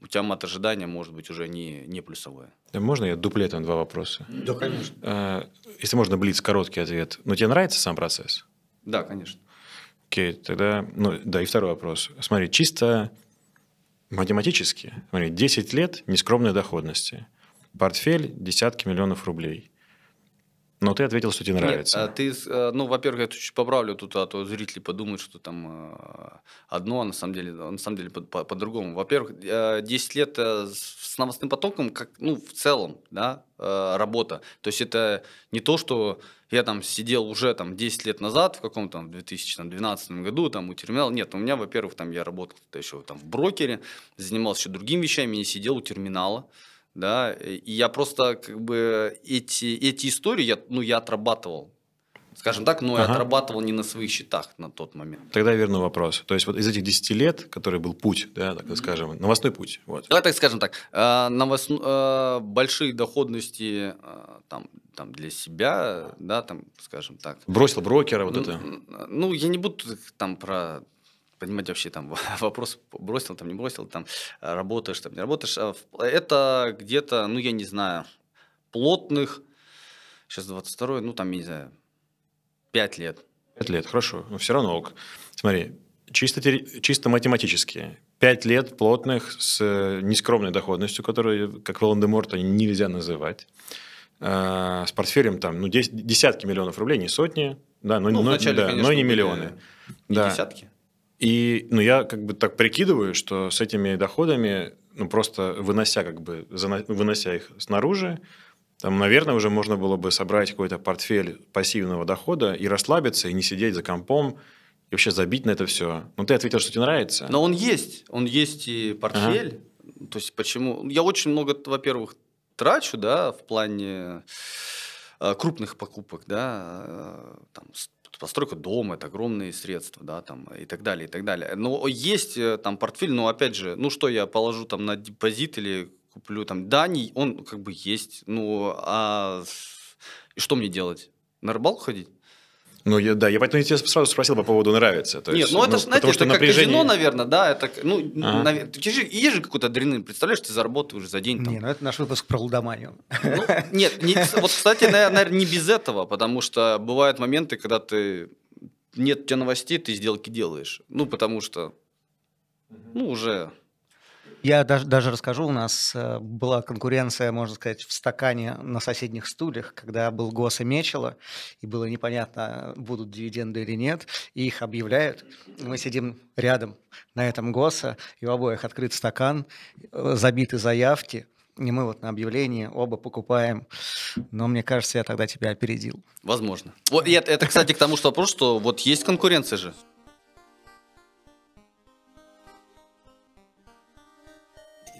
у тебя мат ожидания может быть уже не, не плюсовое. Да можно я дуплетом два вопроса? Да, конечно. А, если можно, блиц, короткий ответ. Но тебе нравится сам процесс? Да, конечно. Окей, тогда, ну, да, и второй вопрос. Смотри, чисто математически, смотри, 10 лет нескромной доходности, портфель десятки миллионов рублей. Но ты ответил, что тебе нравится. Нет, а ты, э, ну, во-первых, я чуть поправлю тут, а то зрители подумают, что там э, одно, а на самом деле, на самом деле по-другому. По, по Во-первых, 10 лет с новостным потоком, как, ну, в целом, да, работа. То есть это не то, что я там сидел уже там 10 лет назад в каком-то 2012 году там у терминала. Нет, у меня, во-первых, там я работал еще там в брокере, занимался еще другими вещами, не сидел у терминала да, и я просто как бы эти, эти истории, я, ну, я отрабатывал, скажем так, но ага. я отрабатывал не на своих счетах на тот момент. Тогда верну вопрос. То есть вот из этих 10 лет, который был путь, да, так скажем, новостной путь. Вот. Давай так скажем так, э, э, большие доходности э, там, там для себя, да, там, скажем так. Бросил брокера, вот ну, это. Ну, я не буду там про понимать вообще там вопрос бросил, там не бросил, там работаешь, там не работаешь. А это где-то, ну я не знаю, плотных, сейчас 22 ну там, я не знаю, 5 лет. 5 лет, хорошо, но все равно ок. Смотри, чисто, чисто математически, 5 лет плотных с э, нескромной доходностью, которую, как Волан-де-Морта, нельзя называть, э, с портфелем там, ну, десятки миллионов рублей, не сотни, да, но, ну, но, вначале, да, конечно, но не миллионы. Не да. десятки. И ну, я как бы так прикидываю, что с этими доходами, ну, просто вынося, как бы, вынося их снаружи, там, наверное, уже можно было бы собрать какой-то портфель пассивного дохода и расслабиться, и не сидеть за компом, и вообще забить на это все. Ну, ты ответил, что тебе нравится. Но он есть. Он есть и портфель. Ага. То есть, почему... Я очень много, во-первых, трачу, да, в плане э, крупных покупок, да, э, там, постройка дома, это огромные средства, да, там, и так далее, и так далее. Но есть э, там портфель, но опять же, ну что я положу там на депозит или куплю там, да, не, он как бы есть, ну, а и что мне делать? На рыбалку ходить? Ну, я, да, я поэтому я тебя сразу спросил по поводу нравится. То есть, Нет, ну это, ну, знаете, это напряжение... как казино, наверное, да, это, ну, ага. навер... есть же какой-то адреналин, представляешь, ты заработаешь за день. Там. Не, ну это наш выпуск про лудоманию. Ну, нет, не, вот, кстати, наверное, не без этого, потому что бывают моменты, когда ты, нет у тебя новостей, ты сделки делаешь. Ну, потому что, ну, уже Я даже, даже расскажу, у нас э, была конкуренция, можно сказать, в стакане на соседних стульях, когда был ГОС и Мечело, и было непонятно, будут дивиденды или нет, и их объявляют. Мы сидим рядом на этом ГОСа, и у обоих открыт стакан, э, забиты заявки, и мы вот на объявлении оба покупаем. Но мне кажется, я тогда тебя опередил. Возможно. Вот, это, кстати, к тому, что вопрос, что вот есть конкуренция же.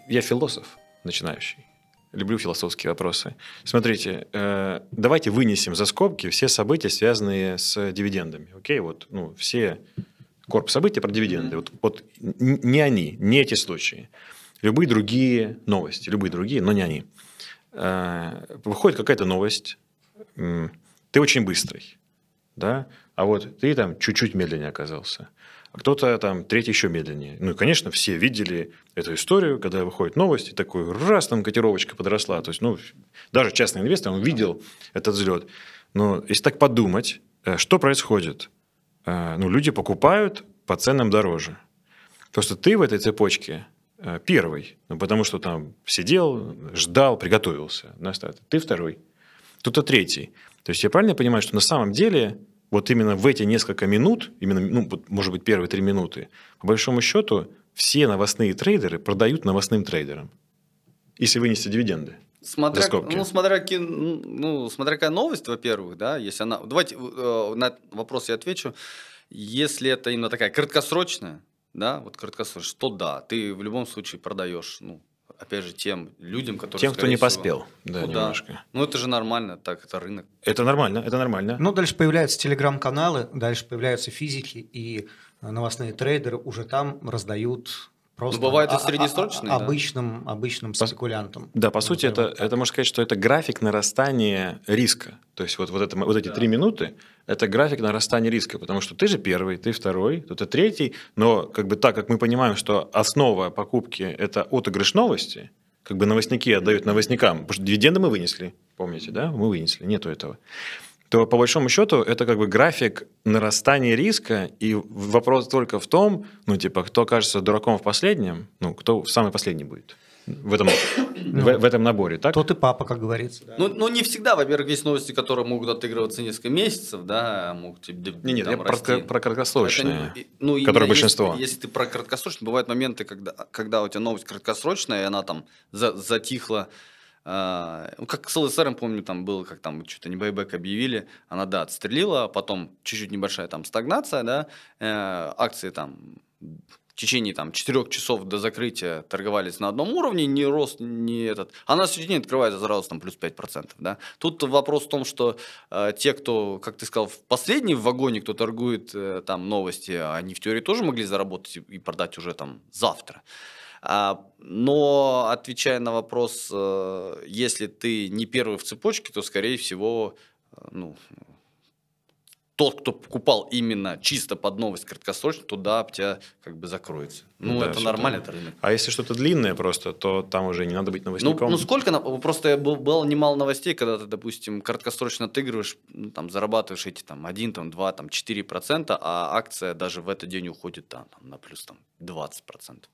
Я философ начинающий. Люблю философские вопросы. Смотрите, э, давайте вынесем за скобки все события, связанные с дивидендами. Окей, вот ну, все корп события про дивиденды. Mm-hmm. Вот, вот не они, не эти случаи любые другие новости, любые другие, но не они. Э, выходит какая-то новость, ты очень быстрый, да, а вот ты там чуть-чуть медленнее оказался, а кто-то там третий еще медленнее. Ну и, конечно, все видели эту историю, когда выходит новость, и такой раз там котировочка подросла. То есть, ну, даже частный инвестор, он видел этот взлет. Но если так подумать, э, что происходит? Э, ну, люди покупают по ценам дороже. Просто ты в этой цепочке Э, первый, ну, потому что там сидел, ждал, приготовился на. Ты второй. Кто-то третий. То есть я правильно понимаю, что на самом деле вот именно в эти несколько минут, именно, ну, может быть, первые три минуты, по большому счету, все новостные трейдеры продают новостным трейдерам, если вынести дивиденды. Смотря, ну, смотря, ну, смотря какая новость, во-первых, да, если она... Давайте э, на вопрос я отвечу. Если это именно такая краткосрочная, да, вот краткосрочно, что да, ты в любом случае продаешь, ну, опять же, тем людям, которые... Тем, кто не всего, поспел, да, ну, немножко. Ну, это же нормально, так, это рынок. Это нормально, это нормально. Ну, дальше появляются телеграм-каналы, дальше появляются физики, и новостные трейдеры уже там раздают Просто ну, бывает и среднесрочные, а, а, обычным, да? обычным спекулянтам. Да, по сути, это, это можно сказать, что это график нарастания риска. То есть вот, вот, это, вот эти три минуты – это график нарастания риска, потому что ты же первый, ты второй, кто-то третий, но как бы так как мы понимаем, что основа покупки – это отыгрыш новости, как бы новостники отдают новостникам, потому что дивиденды мы вынесли, помните, да? Мы вынесли, нету этого то по большому счету это как бы график нарастания риска, и вопрос только в том, ну, типа, кто окажется дураком в последнем, ну, кто в самый последний будет в этом, в, в этом наборе, так? Тот и папа, как говорится. Да. Ну, ну, не всегда, во-первых, есть новости, которые могут отыгрываться несколько месяцев, да, могут тебе Не, нет, я про, про краткосрочные, это, ну, которые большинство. Если, если ты про краткосрочные, бывают моменты, когда, когда у тебя новость краткосрочная, и она там за, затихла, а, ну, как с ЛСР, помню, там было, как там что-то не байбек объявили, она, да, отстрелила, потом чуть-чуть небольшая там стагнация, да, э, акции там в течение там 4 часов до закрытия торговались на одном уровне, не рост, не этот. А на следующий день открывается сразу там плюс 5%. Да? Тут вопрос в том, что э, те, кто, как ты сказал, в последнем вагоне, кто торгует э, там новости, они в теории тоже могли заработать и, и продать уже там завтра. А, но отвечая на вопрос, э, если ты не первый в цепочке, то, скорее всего, э, ну, тот, кто покупал именно чисто под новость краткосрочно, туда у тебя как бы закроется. Ну, да, это нормально, это рынок. А если что-то длинное просто, то там уже не надо быть новостником. Ну, ну сколько, просто было немало новостей, когда ты, допустим, краткосрочно отыгрываешь, ну, там, зарабатываешь эти там 1, там, 2, там, 4%, а акция даже в этот день уходит там, там, на плюс там, 20%.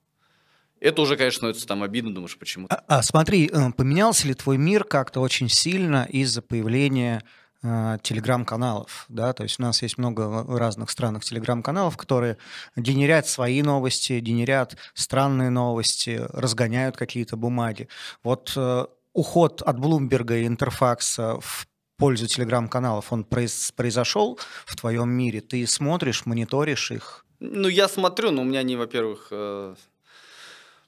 Это уже, конечно, становится там обидно, думаешь, почему. А, а смотри, э, поменялся ли твой мир как-то очень сильно из-за появления э, телеграм-каналов, да, то есть у нас есть много разных странных телеграм-каналов, которые генерят свои новости, генерят странные новости, разгоняют какие-то бумаги. Вот э, уход от Блумберга и Интерфакса в пользу телеграм-каналов, он произ произошел в твоем мире? Ты смотришь, мониторишь их? Ну, я смотрю, но у меня они, во-первых, э,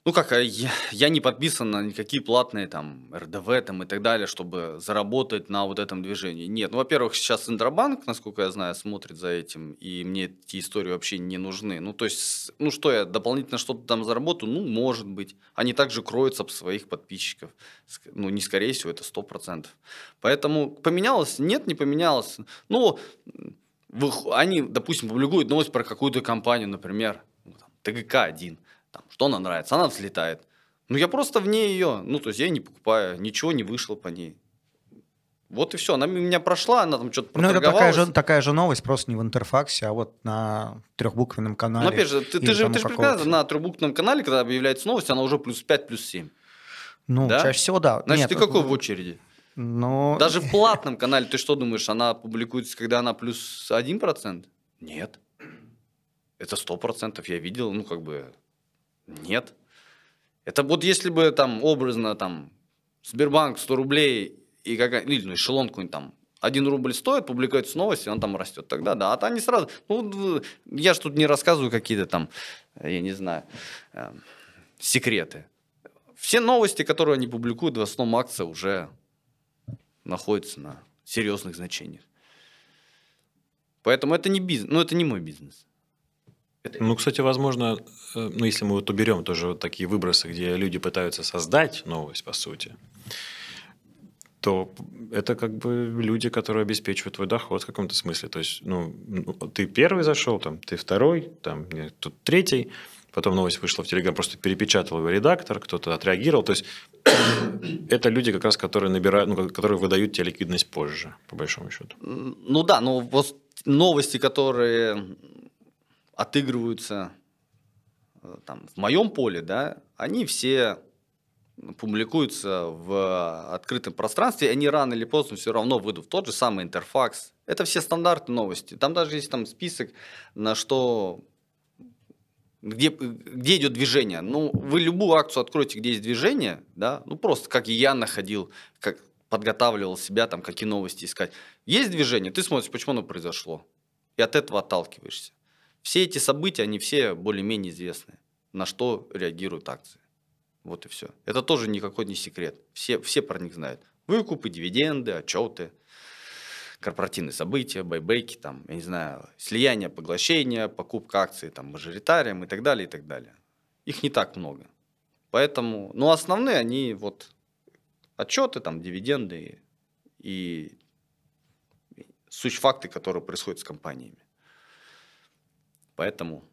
ну как, э, я, я не подписан на никакие платные там РДВ там и так далее, чтобы заработать на вот этом движении. Нет, ну во-первых, сейчас Центробанк, насколько я знаю, смотрит за этим, и мне эти истории вообще не нужны. Ну то есть, ну что я дополнительно что-то там заработаю? Ну может быть. Они также кроются об своих подписчиков. Ну не скорее всего, это сто процентов. Поэтому поменялось? Нет, не поменялось. Ну, они, допустим, публикуют новость про какую-то компанию, например, ну, ТГК-1 там, что она нравится, она взлетает. Ну, я просто вне ее, ну, то есть я не покупаю, ничего не вышло по ней. Вот и все. Она меня прошла, она там что-то Ну, это такая же, такая же новость, просто не в интерфаксе, а вот на трехбуквенном канале. Но опять же, ты, ты же, ты же прекрасно на трехбуквенном канале, когда объявляется новость, она уже плюс 5, плюс 7. Ну, да? чаще всего, да. Значит, Нет, ты какой в очереди? Но... Даже в платном канале, ты что думаешь, она публикуется, когда она плюс 1%? Нет. Это 100%, я видел, ну, как бы, нет. Это вот если бы там образно там Сбербанк 100 рублей и какая или ну, эшелон какой-нибудь там один рубль стоит, публикуется новости, он там растет. Тогда да. А там не сразу. Ну, я же тут не рассказываю какие-то там, я не знаю, э, секреты. Все новости, которые они публикуют, в основном акция уже находится на серьезных значениях. Поэтому это не бизнес, ну это не мой бизнес. Ну, кстати, возможно, э, ну, если мы вот уберем тоже вот такие выбросы, где люди пытаются создать новость, по сути, то это как бы люди, которые обеспечивают твой доход в каком-то смысле. То есть, ну, ну ты первый зашел, там, ты второй, там, тут третий, потом новость вышла в Телеграм, просто перепечатал его редактор, кто-то отреагировал. То есть, это люди как раз, которые набирают, ну, которые выдают тебе ликвидность позже, по большому счету. Ну да, но вот новости, которые отыгрываются э, там, в моем поле, да, они все публикуются в открытом пространстве, они рано или поздно все равно выйдут тот же самый интерфакс. Это все стандартные новости. Там даже есть там список, на что где, где идет движение. Ну, вы любую акцию откроете, где есть движение, да, ну просто как и я находил, как подготавливал себя, там, какие новости искать. Есть движение, ты смотришь, почему оно произошло, и от этого отталкиваешься. Все эти события, они все более-менее известны, на что реагируют акции. Вот и все. Это тоже никакой не секрет. Все, все про них знают. Выкупы, дивиденды, отчеты, корпоративные события, байбеки, там, я не знаю, слияние, поглощение, покупка акций там, мажоритарием и так далее, и так далее. Их не так много. Поэтому, ну, основные они вот отчеты, там, дивиденды и суть факты, которые происходят с компаниями. Поэтому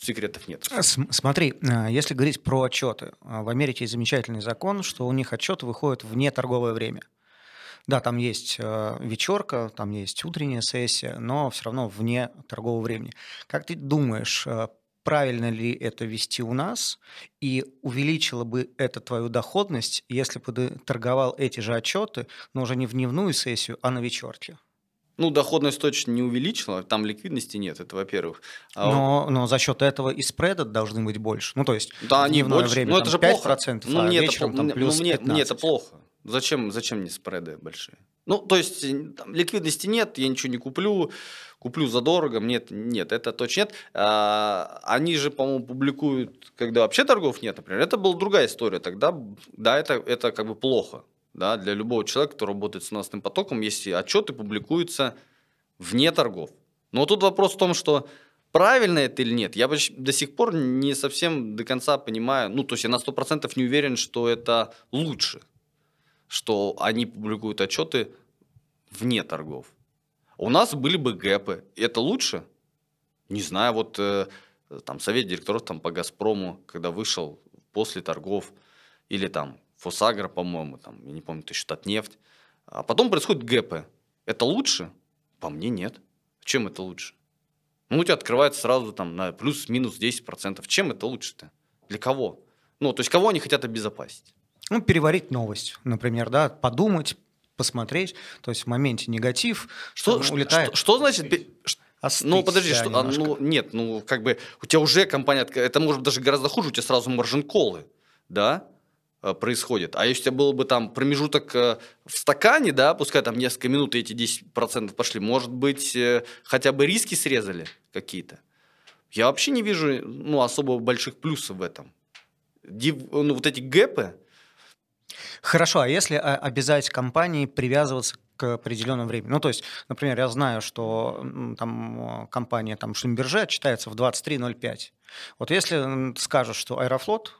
секретов нет. Смотри, а, если говорить про отчеты, а, в Америке есть замечательный закон, что у них отчеты выходят вне торговое время. Да, там есть э, вечерка, там есть утренняя сессия, но все равно вне торгового времени. Как ты думаешь, э, правильно ли это вести у нас, и увеличило бы это твою доходность, если бы ты торговал эти же отчеты, но уже не в дневную сессию, а на вечерке? Ну, доходность точно не увеличила, там ликвидности нет, это во-первых. А но, но за счет этого и спреда должны быть больше. Ну, то есть да, они больше. время ну, это же 5%, плохо. ну, а мне вечером это, там плюс ну, мне, мне это плохо. Зачем, зачем мне спреды большие? Ну, то есть там, ликвидности нет, я ничего не куплю, куплю задорого, нет, нет, это точно нет. А, они же, по-моему, публикуют, когда вообще торгов нет, например. Это была другая история тогда, да, это, это как бы плохо да, для любого человека, кто работает с новостным потоком, если отчеты публикуются вне торгов. Но тут вопрос в том, что правильно это или нет, я до сих пор не совсем до конца понимаю, ну, то есть я на 100% не уверен, что это лучше, что они публикуют отчеты вне торгов. У нас были бы гэпы, это лучше? Не знаю, вот э, там совет директоров там по «Газпрому», когда вышел после торгов, или там Фосагра, по-моему, там, я не помню, это еще Татнефть. А потом происходит ГП. Это лучше? По мне нет. Чем это лучше? Ну, у тебя открывается сразу там на плюс-минус 10%. Чем это лучше-то? Для кого? Ну, то есть, кого они хотят обезопасить? Ну, переварить новость, например, да, подумать, посмотреть. То есть в моменте негатив что, улетает. Что, что значит... Остыть, ну, подожди, что, а, ну, нет, ну, как бы, у тебя уже компания, это может даже гораздо хуже, у тебя сразу маржин-колы, да, Э, происходит. А если у тебя был бы там промежуток э, в стакане, да, пускай там несколько минут и эти 10% пошли, может быть, э, хотя бы риски срезали какие-то. Я вообще не вижу ну, особо больших плюсов в этом. Див, ну, вот эти гэпы. Хорошо, а если обязать компании привязываться к определенному времени. Ну, то есть, например, я знаю, что там компания там Шлюмберже отчитается в 23.05. Вот если скажешь, что Аэрофлот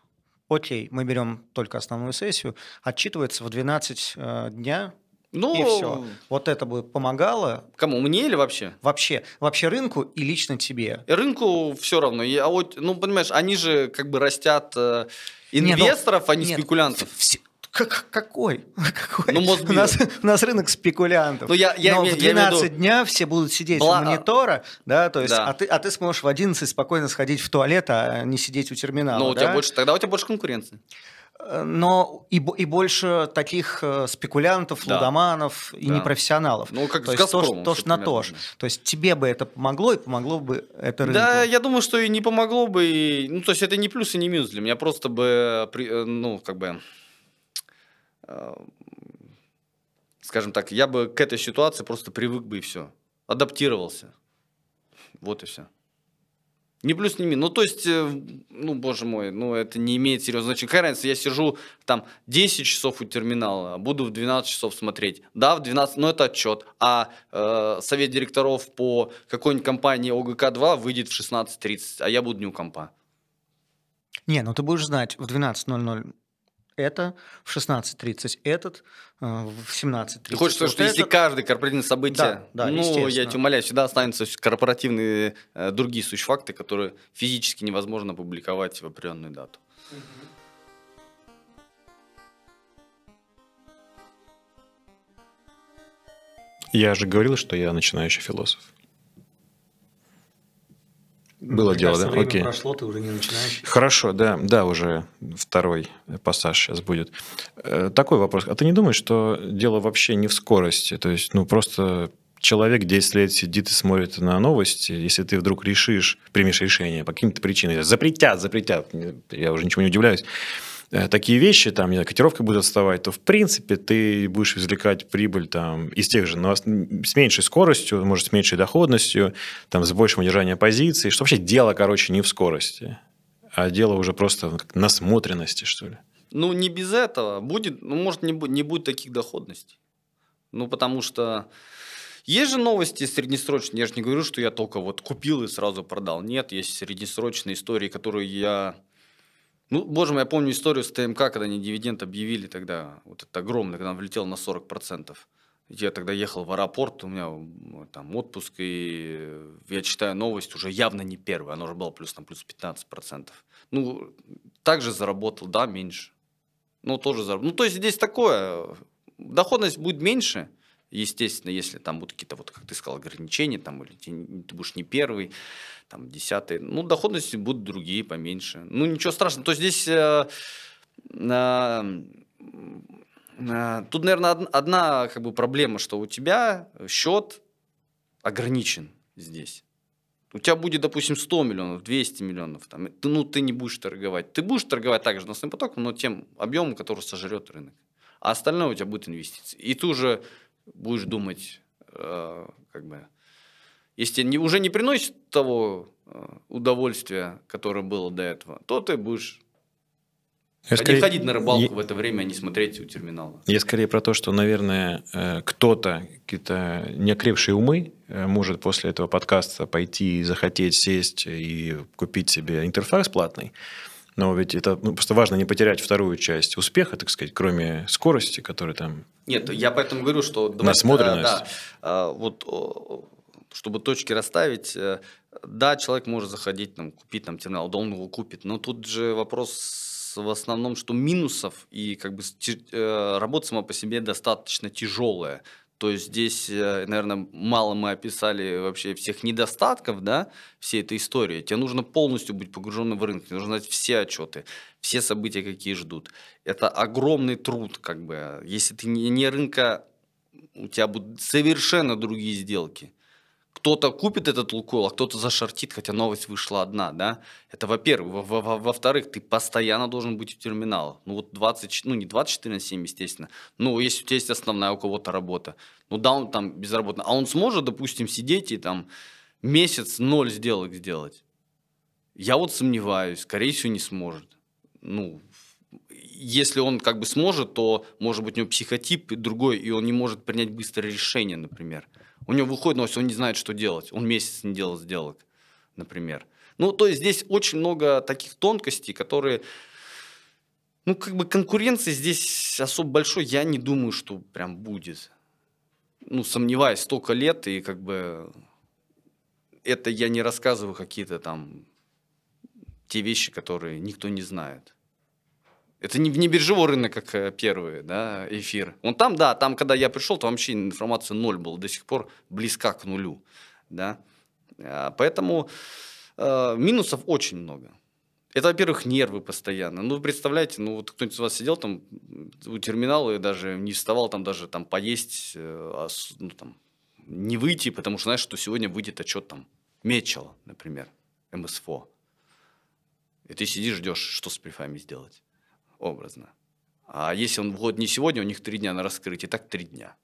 окей, мы берем только основную сессию, отчитывается в 12 э, дня, ну, и все. Вот это бы помогало. Кому? Мне или вообще? Вообще. Вообще рынку и лично тебе. И рынку все равно. Я, вот, ну, понимаешь, они же как бы растят э, инвесторов, нет, ну, а не нет, спекулянтов. Все, Как, какой? какой? Ну, Мосбир. у, нас, у нас рынок спекулянтов. Ну, я- я Но я в 12 виду- дня все будут сидеть Бла- у монитора, да, то есть, Да. а, ты, а ты сможешь в 11 спокойно сходить в туалет, а не сидеть у терминала. Но у да? тебя больше, тогда у тебя больше конкуренции. Э, Но и, и больше таких э, спекулянтов, Да. лудоманов и Да. непрофессионалов. Ну, как то с есть то, «Газпромом» что- то, всё что на то же. То есть тебе бы это помогло, и помогло бы это рынку. Да, я думаю, что и не помогло бы. и- ну, то есть это не плюс и не минус для меня. Просто бы, э, ну, как бы, скажем так, я бы к этой ситуации просто привык бы и все. Адаптировался. Вот и все. Не плюс, не минус. Ну, то есть, э, ну, боже мой, ну, это не имеет серьезного значения. Какая разница, я сижу там 10 часов у терминала, буду в 12 часов смотреть. Да, в 12, но это отчет. А э, совет директоров по какой-нибудь компании ОГК-2 выйдет в 16.30, а я буду у компа. Не, ну ты будешь знать, в 12.00 это, в 16.30 этот, э, в 17.30 Ты хочешь сказать, вот что если этот. каждое корпоративное событие, Да, да, ну, я тебя умоляю, всегда останутся корпоративные э, другие сущфакты, которые физически невозможно опубликовать в определенную дату. Я же говорил, что я начинающий философ. Было Мне дело, да? время Окей. прошло, ты уже не начинаешь. Хорошо, да, да, уже второй пассаж сейчас будет. Э, Такой вопрос. А ты не думаешь, что дело вообще не в скорости? То есть, ну, просто человек 10 лет сидит и смотрит на новости. Если ты вдруг решишь, примешь решение по каким-то причинам, запретят, запретят, я уже ничего не удивляюсь, такие вещи, там, не знаю, котировка будет отставать, то, в принципе, ты будешь извлекать прибыль там, из тех же, новос- с меньшей скоростью, может, с меньшей доходностью, там, с большим удержанием позиций, что вообще дело, короче, не в скорости, а дело уже просто ну, как насмотренности, что ли. Ну, не без этого. Будет, ну, может, не, бу- не будет таких доходностей. Ну, потому что есть же новости среднесрочные. Я же не говорю, что я только вот купил и сразу продал. Нет, есть среднесрочные истории, которые я... Ну, боже мой, я помню историю с ТМК, когда они дивиденд объявили тогда. Вот это огромный, когда он влетел на 40%. Я тогда ехал в аэропорт, у меня там отпуск, и я читаю новость, уже явно не первая, она уже была плюс, там, плюс 15%. Ну, также заработал, да, меньше. Ну, тоже заработал. Ну, то есть здесь такое, доходность будет меньше, естественно, если там будут какие-то, вот как ты сказал, ограничения, там, или ты, ты будешь не первый, там, десятый. Ну, доходности будут другие, поменьше. Ну, ничего страшного. То есть здесь... э, э, э, Тут, наверное, одна как бы проблема, что у тебя счет ограничен здесь. У тебя будет, допустим, 100 миллионов, 200 миллионов. Там, ты, ну, ты не будешь торговать. Ты будешь торговать также новостным потоком, но тем объемом, который сожрет рынок. А остальное у тебя будет инвестиции. И ты уже будешь думать, э, как бы, если не, уже не приносит того э, удовольствия, которое было до этого, то ты будешь Я не скорее- ходить на рыбалку я- в это время, а не смотреть у терминала. Я скорее про то, что, наверное, э, кто-то, какие-то неокрепшие умы, может после этого подкаста пойти и захотеть сесть и купить себе интерфейс платный. Но ведь это ну, просто важно не потерять вторую часть успеха, так сказать, кроме скорости, которая там... Нет, я поэтому говорю, что... давайте, Насмотренность. э, Да, а, вот, чтобы точки расставить, э, да, человек может заходить, там, купить там терминал, да, он его купит, но тут же вопрос в основном, что минусов и как бы э, работа сама по себе достаточно тяжелая. То есть здесь, наверное, мало мы описали вообще всех недостатков, да, всей этой истории. Тебе нужно полностью быть погруженным в рынок, тебе нужно знать все отчеты, все события, какие ждут. Это огромный труд, как бы. Если ты не рынка, у тебя будут совершенно другие сделки. Кто-то купит этот Лукойл, а кто-то зашортит, хотя новость вышла одна, да? Это во-первых. Во- во- во- Во-вторых, ты постоянно должен быть у терминала. Ну вот 20, ну не 24 на 7, естественно. Ну, если у тебя есть основная у кого-то работа. Ну да, он там безработный. А он сможет, допустим, сидеть и там месяц ноль сделок сделать? Я вот сомневаюсь. Скорее всего, не сможет. Ну, если он как бы сможет, то, может быть, у него психотип другой, и он не может принять быстрое решение, например. У него выходит новость, он не знает, что делать. Он месяц не делал сделок, например. Ну, то есть здесь очень много таких тонкостей, которые... Ну, как бы конкуренции здесь особо большой, я не думаю, что прям будет. Ну, сомневаюсь, столько лет, и как бы... Это я не рассказываю какие-то там те вещи, которые никто не знает. Это не, не биржевой рынок, как э, первый, да, эфир. Он там, да, там, когда я пришел, то вообще информация ноль была, до сих пор близка к нулю, да. А, поэтому э, минусов очень много. Это, во-первых, нервы постоянно. Ну, вы представляете, ну, вот кто-нибудь из вас сидел там у терминала и даже не вставал там даже там поесть, э, а, ну, там, не выйти, потому что знаешь, что сегодня выйдет отчет там Мечела, например, МСФО. И ты сидишь, ждешь, что с префами сделать образно. А если он выходит не сегодня, у них три дня на раскрытие, так три дня.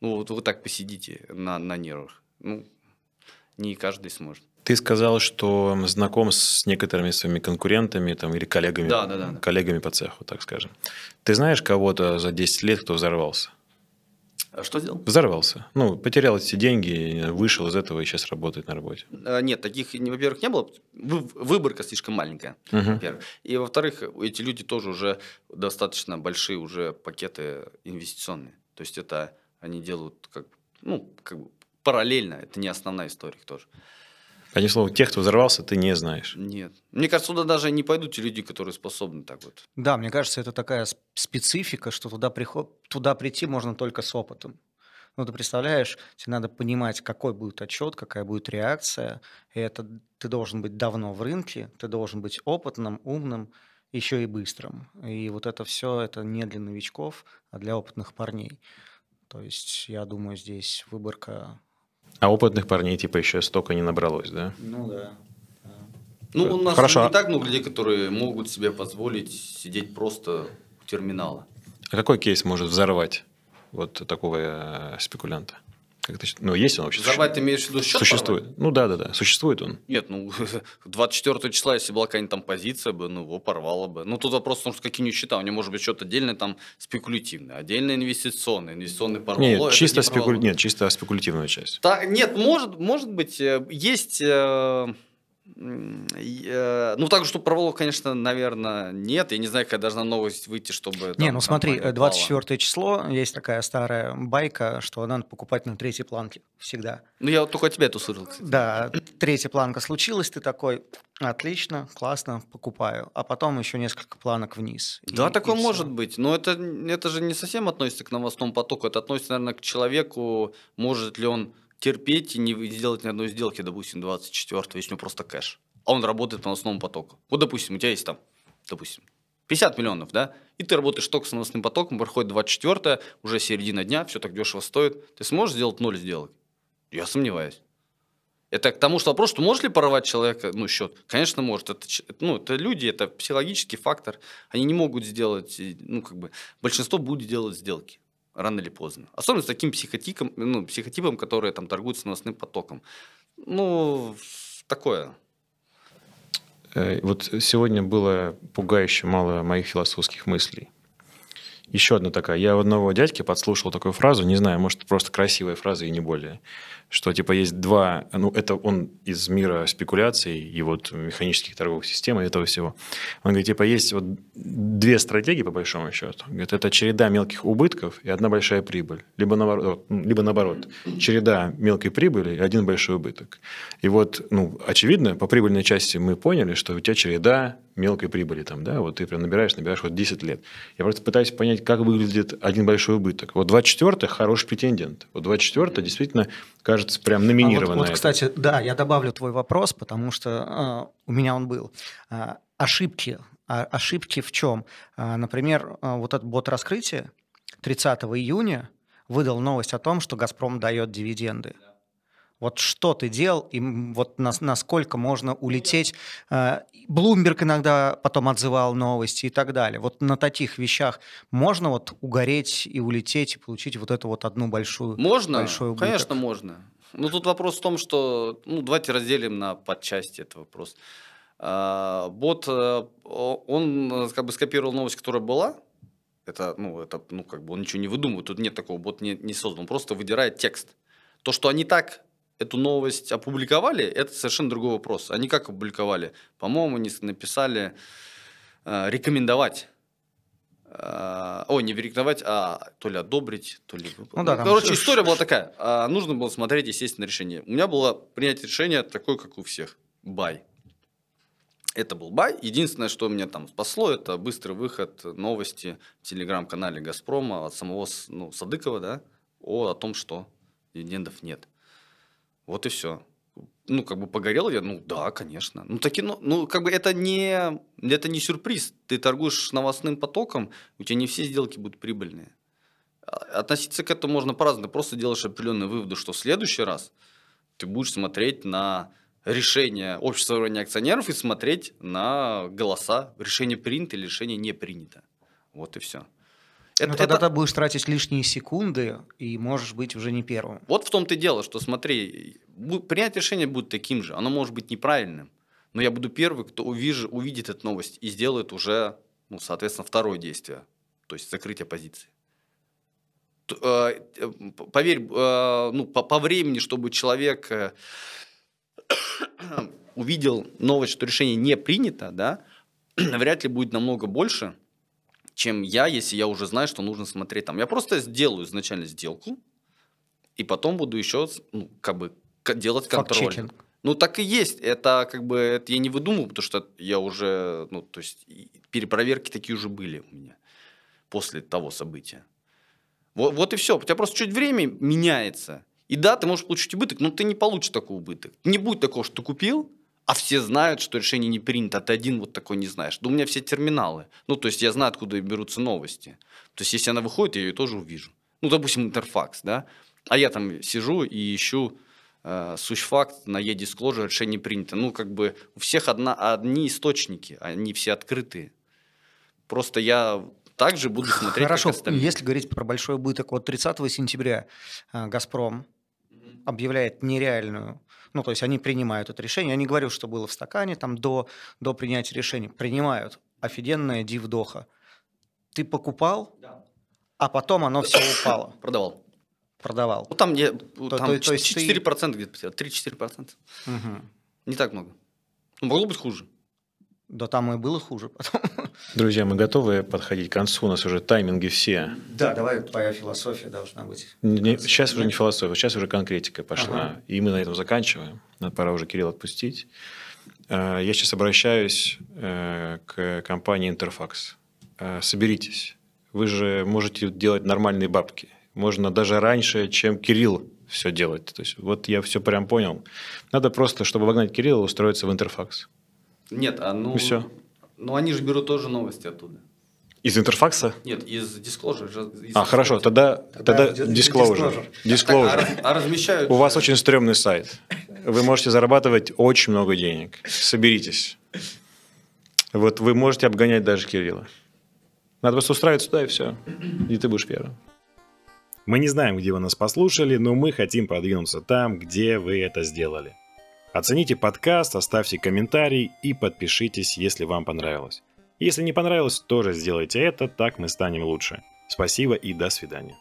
Ну, вот вы так посидите на, на нервах. Ну, не каждый сможет. Ты сказал, что знаком с некоторыми своими конкурентами там, или коллегами, да, да, да. коллегами по цеху, так скажем. Ты знаешь кого-то за 10 лет, кто взорвался? А что сделал? Взорвался. Ну, потерял эти деньги, вышел из этого и сейчас работает на работе. А, нет, таких, во-первых, не было. Выборка слишком маленькая, угу. во-первых. И, во-вторых, эти люди тоже уже достаточно большие уже пакеты инвестиционные. То есть, это они делают как, ну, как бы параллельно. Это не основная история тоже. Одним словом, тех, кто взорвался, ты не знаешь. Нет. Мне кажется, туда даже не пойдут те люди, которые способны так вот. Да, мне кажется, это такая специфика, что туда, приход... туда прийти можно только с опытом. Ну, ты представляешь, тебе надо понимать, какой будет отчет, какая будет реакция. И это ты должен быть давно в рынке, ты должен быть опытным, умным, еще и быстрым. И вот это все, это не для новичков, а для опытных парней. То есть, я думаю, здесь выборка а опытных парней типа еще столько не набралось, да? Ну да. Ну, у нас Хорошо. не так много людей, которые могут себе позволить сидеть просто у терминала. А какой кейс может взорвать вот такого э, спекулянта? Как это, ну, есть он вообще? Взорвать ты имеешь в виду счет Существует. Порвать? Ну, да, да, да. Существует он. Нет, ну, 24 числа, если была какая-нибудь там позиция бы, ну, его порвало бы. Ну, тут вопрос в том, какие у него счета. У него может быть счет отдельный там спекулятивный, отдельно инвестиционный, инвестиционный порвало. Нет, чисто, не спеку... нет, чисто спекулятивная часть. Так, нет, может, может быть, э, есть... Э, ну, так, что провалов, конечно, наверное, нет. Я не знаю, какая должна новость выйти, чтобы... Не, ну смотри, 24 упала. число, есть такая старая байка, что надо покупать на третьей планке всегда. Ну, я вот только тебя это услышал, кстати. Да, третья планка случилась, ты такой, отлично, классно, покупаю. А потом еще несколько планок вниз. Да, и, такое и может быть. Но это, это же не совсем относится к новостному потоку. Это относится, наверное, к человеку, может ли он терпеть и не сделать ни одной сделки, допустим, 24 если у него просто кэш. А он работает по новостному потоку. Вот, допустим, у тебя есть там, допустим, 50 миллионов, да, и ты работаешь только с новостным потоком, проходит 24 уже середина дня, все так дешево стоит. Ты сможешь сделать ноль сделок? Я сомневаюсь. Это к тому, что вопрос, что может ли порвать человека, ну, счет? Конечно, может. Это, ну, это люди, это психологический фактор. Они не могут сделать, ну, как бы, большинство будет делать сделки рано или поздно. Особенно с таким психотипом, ну, психотипом, который там торгует с новостным потоком. Ну, такое. Э, вот сегодня было пугающе мало моих философских мыслей. Еще одна такая. Я у одного дядьки подслушал такую фразу, не знаю, может, просто красивая фраза и не более что типа есть два, ну это он из мира спекуляций и вот механических торговых систем и этого всего. Он говорит, типа есть вот две стратегии по большому счету. Говорит, это череда мелких убытков и одна большая прибыль. Либо наоборот, либо наоборот череда мелкой прибыли и один большой убыток. И вот, ну, очевидно, по прибыльной части мы поняли, что у тебя череда мелкой прибыли там, да, вот ты прям набираешь, набираешь вот 10 лет. Я просто пытаюсь понять, как выглядит один большой убыток. Вот 24 хороший претендент. Вот 24 действительно кажется прям номинировано. А вот, вот кстати, да, я добавлю твой вопрос, потому что э, у меня он был. Э, ошибки. А, ошибки в чем? Э, например, э, вот этот бот раскрытия 30 июня выдал новость о том, что «Газпром» дает дивиденды. Вот что ты делал, и вот нас, насколько можно улететь. Блумберг иногда потом отзывал новости и так далее. Вот на таких вещах можно вот угореть и улететь, и получить вот эту вот одну большую Можно, большой убыток. конечно, можно. Ну, тут вопрос в том, что... Ну, давайте разделим на подчасти этот вопрос. А, бот, э, он э, как бы скопировал новость, которая была, это, ну, это, ну, как бы он ничего не выдумывает, тут нет такого, бот не, не создан, он просто выдирает текст. То, что они так эту новость опубликовали, это совершенно другой вопрос. Они как опубликовали? По-моему, они написали э, рекомендовать. Э, ой, не рекомендовать, а то ли одобрить, то ли... Ну, да, ну, короче, история была такая. Э, нужно было смотреть, естественно, решение. У меня было принять решение такое, как у всех. Бай. Это был бай. Единственное, что меня там спасло, это быстрый выход новости в телеграм-канале «Газпрома» от самого ну, Садыкова, да, о, о том, что дивидендов нет. Вот и все. Ну, как бы погорел я, ну да, конечно. Ну, таки, ну, ну, как бы это не, это не сюрприз. Ты торгуешь новостным потоком, у тебя не все сделки будут прибыльные. А, относиться к этому можно по-разному. Просто делаешь определенные выводы, что в следующий раз ты будешь смотреть на решение общества уровня акционеров и смотреть на голоса. Решение принято или решение не принято. Вот и все. Это, Но тогда это... ты будешь тратить лишние секунды и можешь быть уже не первым. Вот в том-то и дело, что смотри, принять решение будет таким же. Оно может быть неправильным. Но я буду первый, кто увижу, увидит эту новость и сделает уже, ну, соответственно, второе действие. То есть закрытие позиции. Э, э, поверь, э, ну, по, по времени, чтобы человек увидел новость, что решение не принято, да, вряд ли будет намного больше, чем я, если я уже знаю, что нужно смотреть там. Я просто сделаю изначально сделку, и потом буду еще, ну, как бы, делать контроль. Ну, так и есть. Это как бы, это я не выдумываю, потому что я уже, ну, то есть, перепроверки такие уже были у меня после того события. Вот, вот и все. У тебя просто чуть время меняется. И да, ты можешь получить убыток, но ты не получишь такой убыток. Не будет такого, что ты купил, а все знают, что решение не принято, а ты один вот такой не знаешь. Да у меня все терминалы. Ну, то есть я знаю, откуда берутся новости. То есть если она выходит, я ее тоже увижу. Ну, допустим, интерфакс, да. А я там сижу и ищу э, сущфакт на e-disclosure, решение принято. Ну, как бы у всех одна, одни источники, они все открытые. Просто я также буду смотреть, Хорошо, если говорить про большой убыток, вот 30 сентября э, «Газпром» объявляет нереальную ну, то есть они принимают это решение. Я не говорю, что было в стакане там до, до принятия решения. Принимают. Офигенная дивдоха. Ты покупал, да. а потом оно все упало. Продавал. Продавал. Ну, там, я, то, там то, то есть 4% ты... где-то, 3-4%. Угу. Не так много. Ну, могло быть хуже. Да там и было хуже потом. Друзья, мы готовы подходить к концу, у нас уже тайминги все. Да, давай, твоя философия должна быть. Не, сейчас уже не философия, сейчас уже конкретика пошла. Ага. И мы на этом заканчиваем. Надо пора уже Кирилл отпустить. Э, я сейчас обращаюсь э, к компании Interfax. Э, соберитесь. Вы же можете делать нормальные бабки. Можно даже раньше, чем Кирилл все делать. То есть, вот я все прям понял. Надо просто, чтобы обогнать Кирилла, устроиться в Интерфакс. Нет, а ну... И все. Ну, они же берут тоже новости оттуда. Из интерфакса? Нет, из Disclosure. Из а, хорошо, тогда, тогда, тогда Disclosure. Disclosure. Так, а, а размещают... У вас очень стрёмный сайт. Вы можете зарабатывать очень много денег. Соберитесь. Вот вы можете обгонять даже Кирилла. Надо просто устраиваться туда, и все. И ты будешь первым. Мы не знаем, где вы нас послушали, но мы хотим продвинуться там, где вы это сделали. Оцените подкаст, оставьте комментарий и подпишитесь, если вам понравилось. Если не понравилось, тоже сделайте это, так мы станем лучше. Спасибо и до свидания.